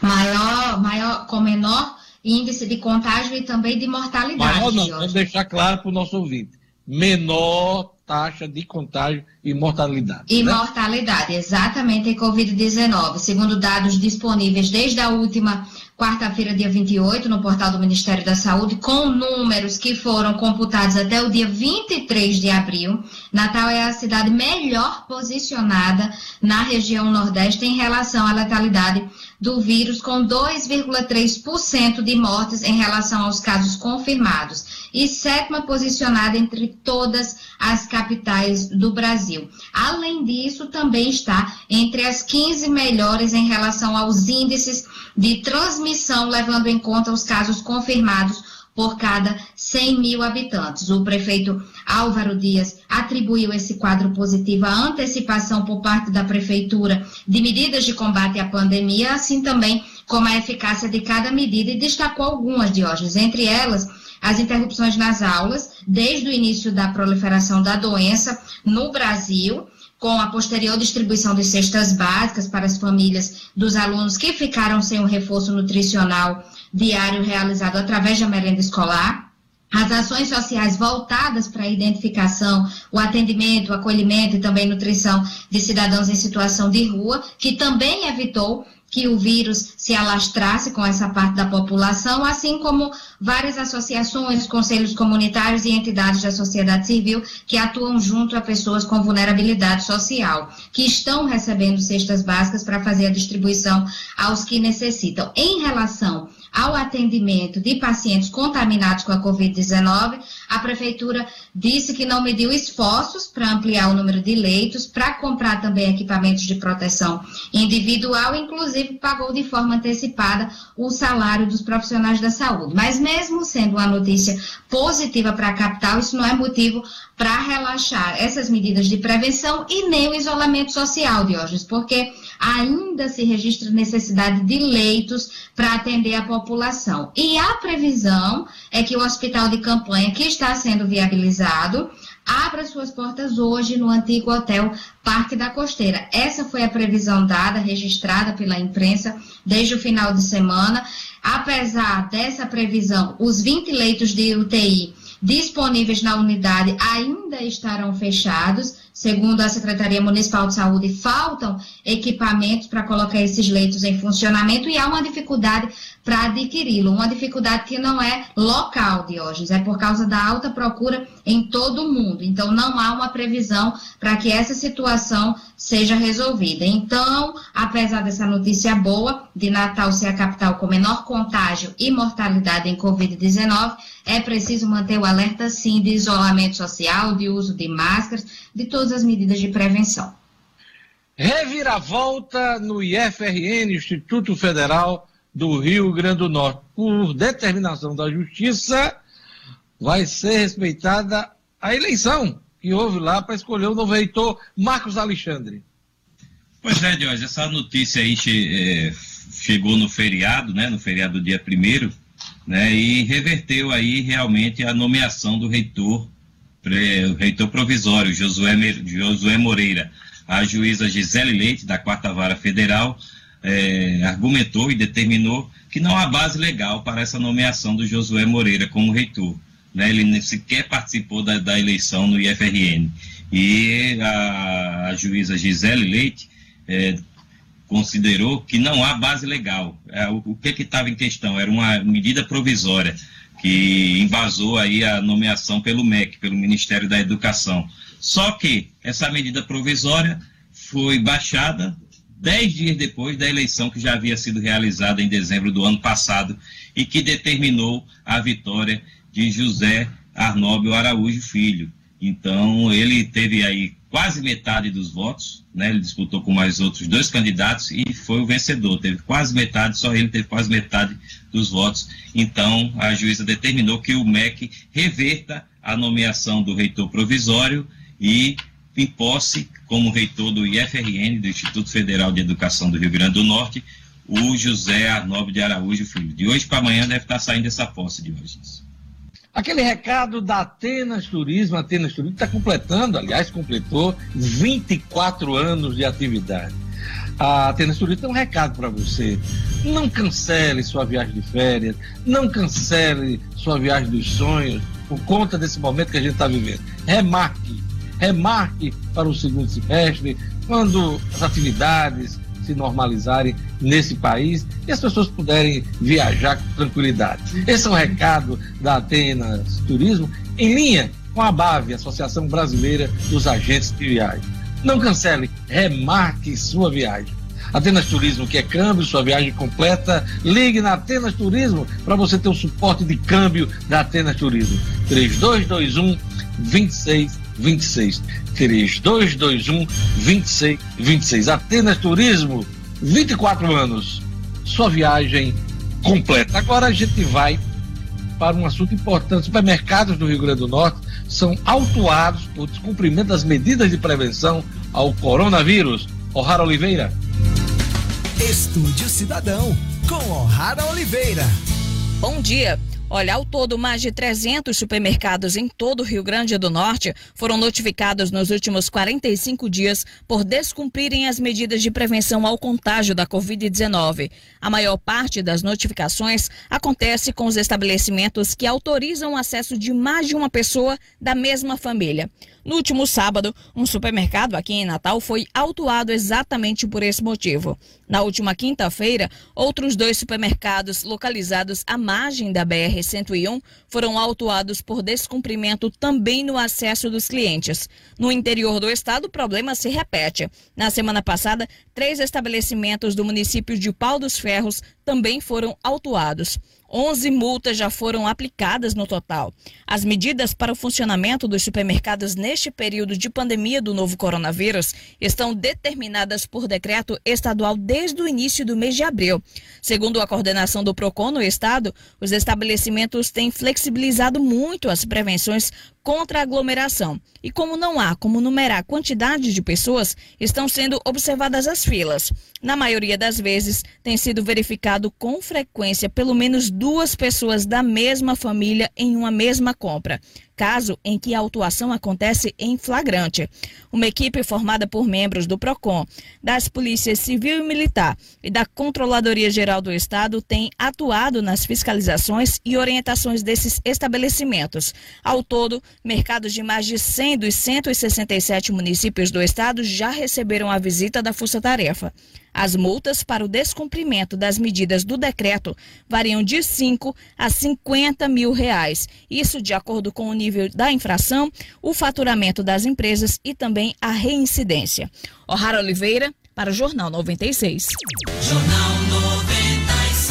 Maior, maior, com menor índice de contágio e também de mortalidade. Maior não, vamos deixar claro para o nosso ouvinte. Menor taxa de contágio e mortalidade. E né? mortalidade, exatamente em Covid-19. Segundo dados disponíveis desde a última quarta-feira, dia 28, no portal do Ministério da Saúde, com números que foram computados até o dia 23 de abril. Natal é a cidade melhor posicionada na região Nordeste em relação à letalidade do vírus, com 2,3% de mortes em relação aos casos confirmados, e sétima posicionada entre todas as capitais do Brasil. Além disso, também está entre as 15 melhores em relação aos índices de transmissão, levando em conta os casos confirmados por cada 100 mil habitantes. O prefeito Álvaro Dias atribuiu esse quadro positivo à antecipação por parte da prefeitura de medidas de combate à pandemia, assim também como a eficácia de cada medida e destacou algumas, Diógenes, entre elas as interrupções nas aulas, desde o início da proliferação da doença no Brasil, com a posterior distribuição de cestas básicas para as famílias dos alunos que ficaram sem o reforço nutricional diário realizado através da merenda escolar, as ações sociais voltadas para a identificação, o atendimento, o acolhimento e também nutrição de cidadãos em situação de rua, que também evitou que o vírus se alastrasse com essa parte da população, assim como várias associações, conselhos comunitários e entidades da sociedade civil que atuam junto a pessoas com vulnerabilidade social, que estão recebendo cestas básicas para fazer a distribuição aos que necessitam. Em relação ao atendimento de pacientes contaminados com a Covid-19, a Prefeitura disse que não mediu esforços para ampliar o número de leitos, para comprar também equipamentos de proteção individual, inclusive pagou de forma antecipada o salário dos profissionais da saúde. Mas, mesmo sendo uma notícia positiva para a capital, isso não é motivo para relaxar essas medidas de prevenção e nem o isolamento social, Diógenes, porque ainda se registra necessidade de leitos para atender a população. E a previsão é que o hospital de campanha, que está sendo viabilizado, abra suas portas hoje no antigo hotel Parque da Costeira. Essa foi a previsão dada, registrada pela imprensa desde o final de semana. Apesar dessa previsão, os 20 leitos de UTI disponíveis na unidade ainda estarão fechados. Segundo a Secretaria Municipal de Saúde, faltam equipamentos para colocar esses leitos em funcionamento e há uma dificuldade para adquiri-lo. Uma dificuldade que não é local, Diógenes, é por causa da alta procura em todo o mundo. Então, não há uma previsão para que essa situação seja resolvida. Então, apesar dessa notícia boa de Natal ser a capital com menor contágio e mortalidade em Covid-19, é preciso manter o alerta, sim, de isolamento social, de uso de máscaras, de todas as medidas de prevenção. Reviravolta no IFRN, Instituto Federal do Rio Grande do Norte. Por determinação da Justiça, vai ser respeitada a eleição que houve lá para escolher o novo reitor Marcos Alexandre. Pois é, Jorge, essa notícia aí che, é, chegou no feriado, né, no feriado do dia primeiro, né, e reverteu aí realmente a nomeação do reitor, reitor provisório, Josué, Josué Moreira, a juíza Gisele Leite, da Quarta Vara Federal, é, argumentou e determinou que não há base legal para essa nomeação do Josué Moreira como reitor. Né? Ele nem sequer participou da, da eleição no IFRN. E a, a juíza Gisele Leite é, considerou que não há base legal. É, o, o que estava em questão? Era uma medida provisória que embasou aí a nomeação pelo MEC, pelo Ministério da Educação. Só que essa medida provisória foi baixada dez dias depois da eleição que já havia sido realizada em dezembro do ano passado e que determinou a vitória de José Arnóbio Araújo Filho. Então, ele teve aí quase metade dos votos, né? Ele disputou com mais outros dois candidatos e foi o vencedor. Teve quase metade, só ele teve quase metade dos votos. Então, a juíza determinou que o MEC reverta a nomeação do reitor provisório e em posse como reitor do IFRN, do Instituto Federal de Educação do Rio Grande do Norte, o José Arnóbio de Araújo Filho. De hoje para amanhã deve estar saindo essa posse de hoje. Aquele recado da Atenas Turismo, Atenas Turismo está completando, aliás, completou 24 anos de atividade. A Atenas Turismo tem um recado para você. Não cancele sua viagem de férias, não cancele sua viagem dos sonhos por conta desse momento que a gente está vivendo. Remarque remarque para o segundo semestre, quando as atividades se normalizarem nesse país e as pessoas puderem viajar com tranquilidade. Esse é o recado da Atenas Turismo, em linha com a BAV, Associação Brasileira dos Agentes de Viagem. Não cancele, remarque sua viagem. Atenas Turismo, que é câmbio, sua viagem completa. Ligue na Atenas Turismo para você ter o suporte de câmbio da Atenas Turismo. 3221 26 26 3221 26 26. Atenas Turismo, 24 anos. Sua viagem completa. Agora a gente vai para um assunto importante. Supermercados do Rio Grande do Norte são autuados por descumprimento das medidas de prevenção ao coronavírus. O'Hara Oliveira. Estúdio Cidadão, com O'Hara Oliveira. Bom dia. Olha, ao todo, mais de 300 supermercados em todo o Rio Grande do Norte foram notificados nos últimos 45 dias por descumprirem as medidas de prevenção ao contágio da Covid-19. A maior parte das notificações acontece com os estabelecimentos que autorizam o acesso de mais de uma pessoa da mesma família. No último sábado, um supermercado aqui em Natal foi autuado exatamente por esse motivo. Na última quinta-feira, outros dois supermercados localizados à margem da BR-101 foram autuados por descumprimento também no acesso dos clientes. No interior do estado, o problema se repete. Na semana passada, três estabelecimentos do município de Pau dos Ferros também foram autuados. 11 multas já foram aplicadas no total. As medidas para o funcionamento dos supermercados neste período de pandemia do novo coronavírus estão determinadas por decreto estadual desde o início do mês de abril. Segundo a coordenação do PROCON no estado, os estabelecimentos têm flexibilizado muito as prevenções contra a aglomeração. E como não há como numerar a quantidade de pessoas, estão sendo observadas as filas. Na maioria das vezes, tem sido verificado com frequência pelo menos duas pessoas da mesma família em uma mesma compra caso em que a autuação acontece em flagrante. Uma equipe formada por membros do PROCON, das polícias civil e militar e da Controladoria Geral do Estado tem atuado nas fiscalizações e orientações desses estabelecimentos. Ao todo, mercados de mais de 100 dos 167 municípios do estado já receberam a visita da Força Tarefa. As multas para o descumprimento das medidas do decreto variam de 5 a 50 mil reais. Isso de acordo com o nível da infração, o faturamento das empresas e também a reincidência. O'Hara Oliveira, para o Jornal 96. Jornal 96.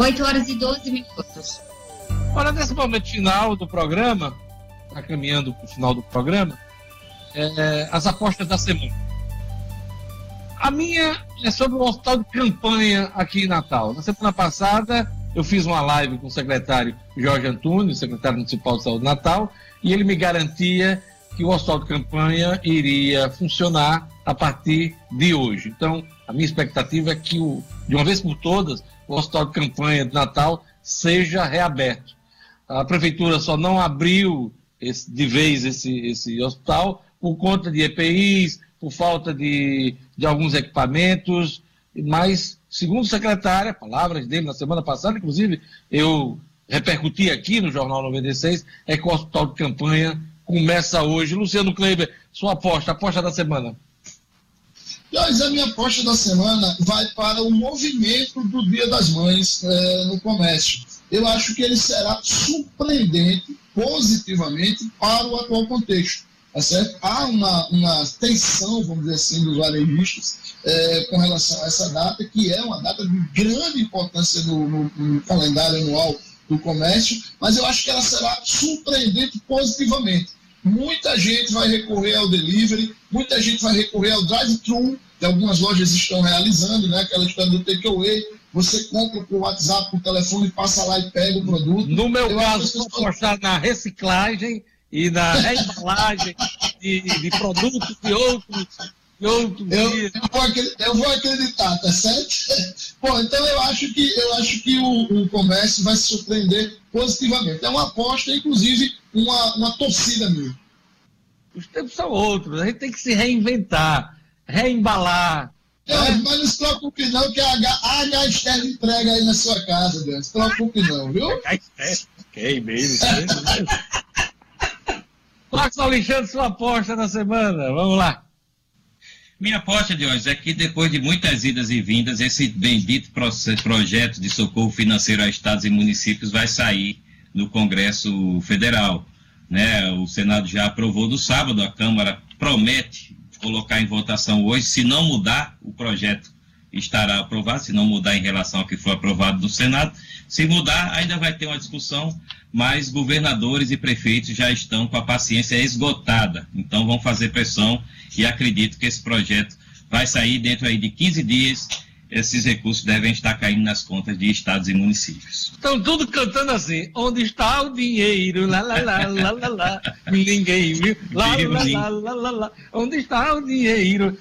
8 horas e 12 minutos. Olha, nesse momento final do programa, está caminhando para o final do programa, é, as apostas da semana. A minha é sobre o hospital de campanha aqui em Natal. Na semana passada, eu fiz uma live com o secretário Jorge Antunes, secretário municipal de saúde de Natal, e ele me garantia que o hospital de campanha iria funcionar a partir de hoje. Então, a minha expectativa é que, o, de uma vez por todas, o hospital de campanha de Natal seja reaberto. A prefeitura só não abriu esse, de vez esse, esse hospital por conta de EPIs, por falta de, de alguns equipamentos, mas, segundo o secretário, palavras dele na semana passada, inclusive eu repercuti aqui no Jornal 96, é que o hospital de campanha começa hoje. Luciano Kleiber, sua aposta, aposta da semana. Mas a minha aposta da semana vai para o movimento do Dia das Mães é, no comércio. Eu acho que ele será surpreendente positivamente para o atual contexto. Tá certo? Há uma, uma tensão, vamos dizer assim, dos varejistas é, com relação a essa data, que é uma data de grande importância no, no, no calendário anual do comércio, mas eu acho que ela será surpreendente positivamente. Muita gente vai recorrer ao delivery, muita gente vai recorrer ao drive-thru, que algumas lojas estão realizando, né? aquela história do takeaway. Você compra por WhatsApp, por telefone, passa lá e pega o produto. No meu eu caso, vou apostar na reciclagem e na reembalagem de, de produtos de outros eu, eu, vou acreditar, eu, vou acreditar, tá certo? Bom, então eu acho que, eu acho que o, o comércio vai se surpreender positivamente. É uma aposta, inclusive, uma, uma torcida minha. Os tempos são outros, a gente tem que se reinventar, reembalar. É? Mas não se preocupe não, que a H, a H Esther entrega aí na sua casa, Deus. Não se preocupe não, viu? H Esther, ok, mesmo. Marcos Alexandre, sua aposta na semana, vamos lá. Minha aposta, de hoje é que depois de muitas idas e vindas, esse bendito projeto de socorro financeiro a estados e municípios vai sair no Congresso Federal. Né? O Senado já aprovou no sábado, a Câmara promete colocar em votação hoje. Se não mudar, o projeto estará aprovado, se não mudar em relação ao que foi aprovado no Senado. Se mudar, ainda vai ter uma discussão, mas governadores e prefeitos já estão com a paciência esgotada. Então vão fazer pressão e acredito que esse projeto vai sair dentro aí de 15 dias. Esses recursos devem estar caindo nas contas de estados e municípios. Estão tudo cantando assim: onde está o dinheiro? Lá, lá, lá, lá, lá, lá. Ninguém viu. Lá, lá, lá, lá, lá, lá. Onde está o dinheiro?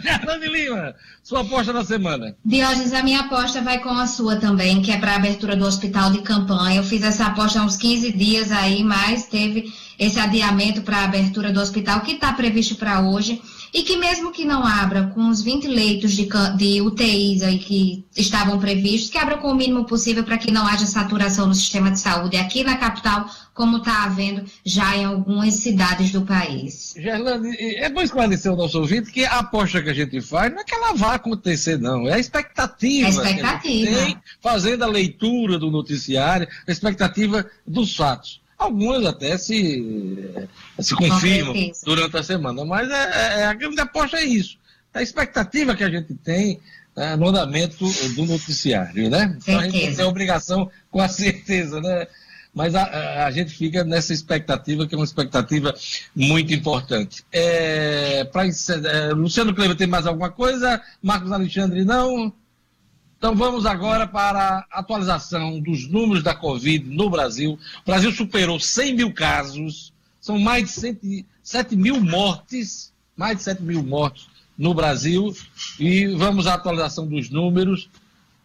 Fernando Lima, sua aposta da semana. Diógenes, a minha aposta vai com a sua também, que é para a abertura do hospital de campanha. Eu fiz essa aposta há uns 15 dias aí, mas teve esse adiamento para a abertura do hospital, que está previsto para hoje, e que mesmo que não abra com os 20 leitos de, de UTIs aí que estavam previstos, que abra com o mínimo possível para que não haja saturação no sistema de saúde aqui na capital, como está havendo já em algumas cidades do país. Gerlane, é bom esclarecer o nosso ouvinte que a aposta que a gente faz não é que ela vá acontecer, não. É a expectativa. É a expectativa. Que a tem, fazendo a leitura do noticiário, a expectativa dos fatos. Algumas até se, se confirmam durante a semana, mas é, é, é, a grande aposta é isso. A expectativa que a gente tem é, no andamento do noticiário, né? Então a gente tem a obrigação com a certeza, né? Mas a, a, a, gente fica nessa expectativa, que é uma expectativa muito importante. É, pra, é, Luciano Cleber tem mais alguma coisa? Marcos Alexandre não? Então vamos agora para a atualização dos números da Covid no Brasil. O Brasil superou 100 mil casos, são mais de 100, 7 mil mortes, mais de 7 mil mortos no Brasil. E vamos à atualização dos números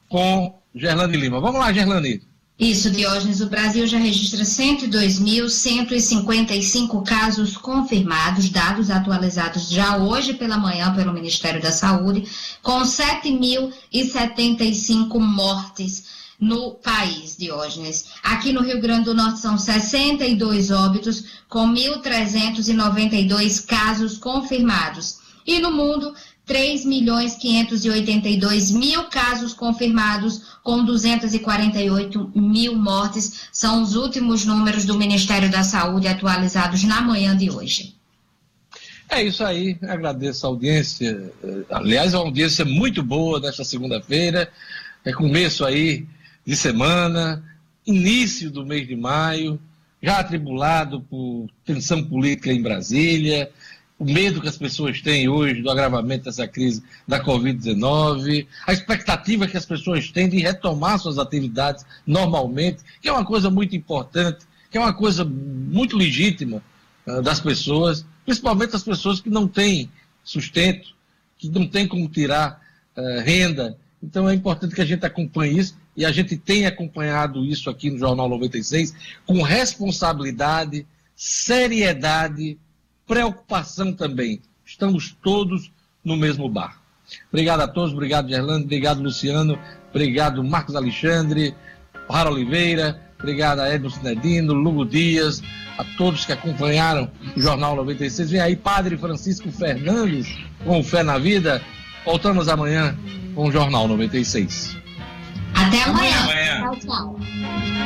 com Gerlane Lima. Vamos lá, Gerlane. Isso, Diógenes. O Brasil já registra 102.155 casos confirmados, dados atualizados já hoje pela manhã pelo Ministério da Saúde, com 7.075 mortes no país, Diógenes. Aqui no Rio Grande do Norte são 62 óbitos, com 1.392 casos confirmados. E no mundo, 3 milhões 582 mil casos confirmados, com 248 mil mortes. São os últimos números do Ministério da Saúde atualizados na manhã de hoje. É isso aí, agradeço a audiência. Aliás, é uma audiência muito boa nesta segunda-feira. É começo aí de semana, início do mês de maio, já atribulado por tensão política em Brasília, o medo que as pessoas têm hoje do agravamento dessa crise da Covid-19, a expectativa que as pessoas têm de retomar suas atividades normalmente, que é uma coisa muito importante, que é uma coisa muito legítima uh, das pessoas, principalmente as pessoas que não têm sustento, que não têm como tirar uh, renda. Então é importante que a gente acompanhe isso e a gente tem acompanhado isso aqui no Jornal 96 com responsabilidade, seriedade preocupação também. Estamos todos no mesmo bar. Obrigado a todos, obrigado Gerlando, obrigado Luciano, obrigado Marcos Alexandre, Rara Oliveira, obrigado a Edson Cinedino, Lugo Dias, a todos que acompanharam o Jornal 96. Vem aí Padre Francisco Fernandes com o Fé na Vida. Voltamos amanhã com o Jornal 96. Até amanhã. amanhã. Tchau, tchau.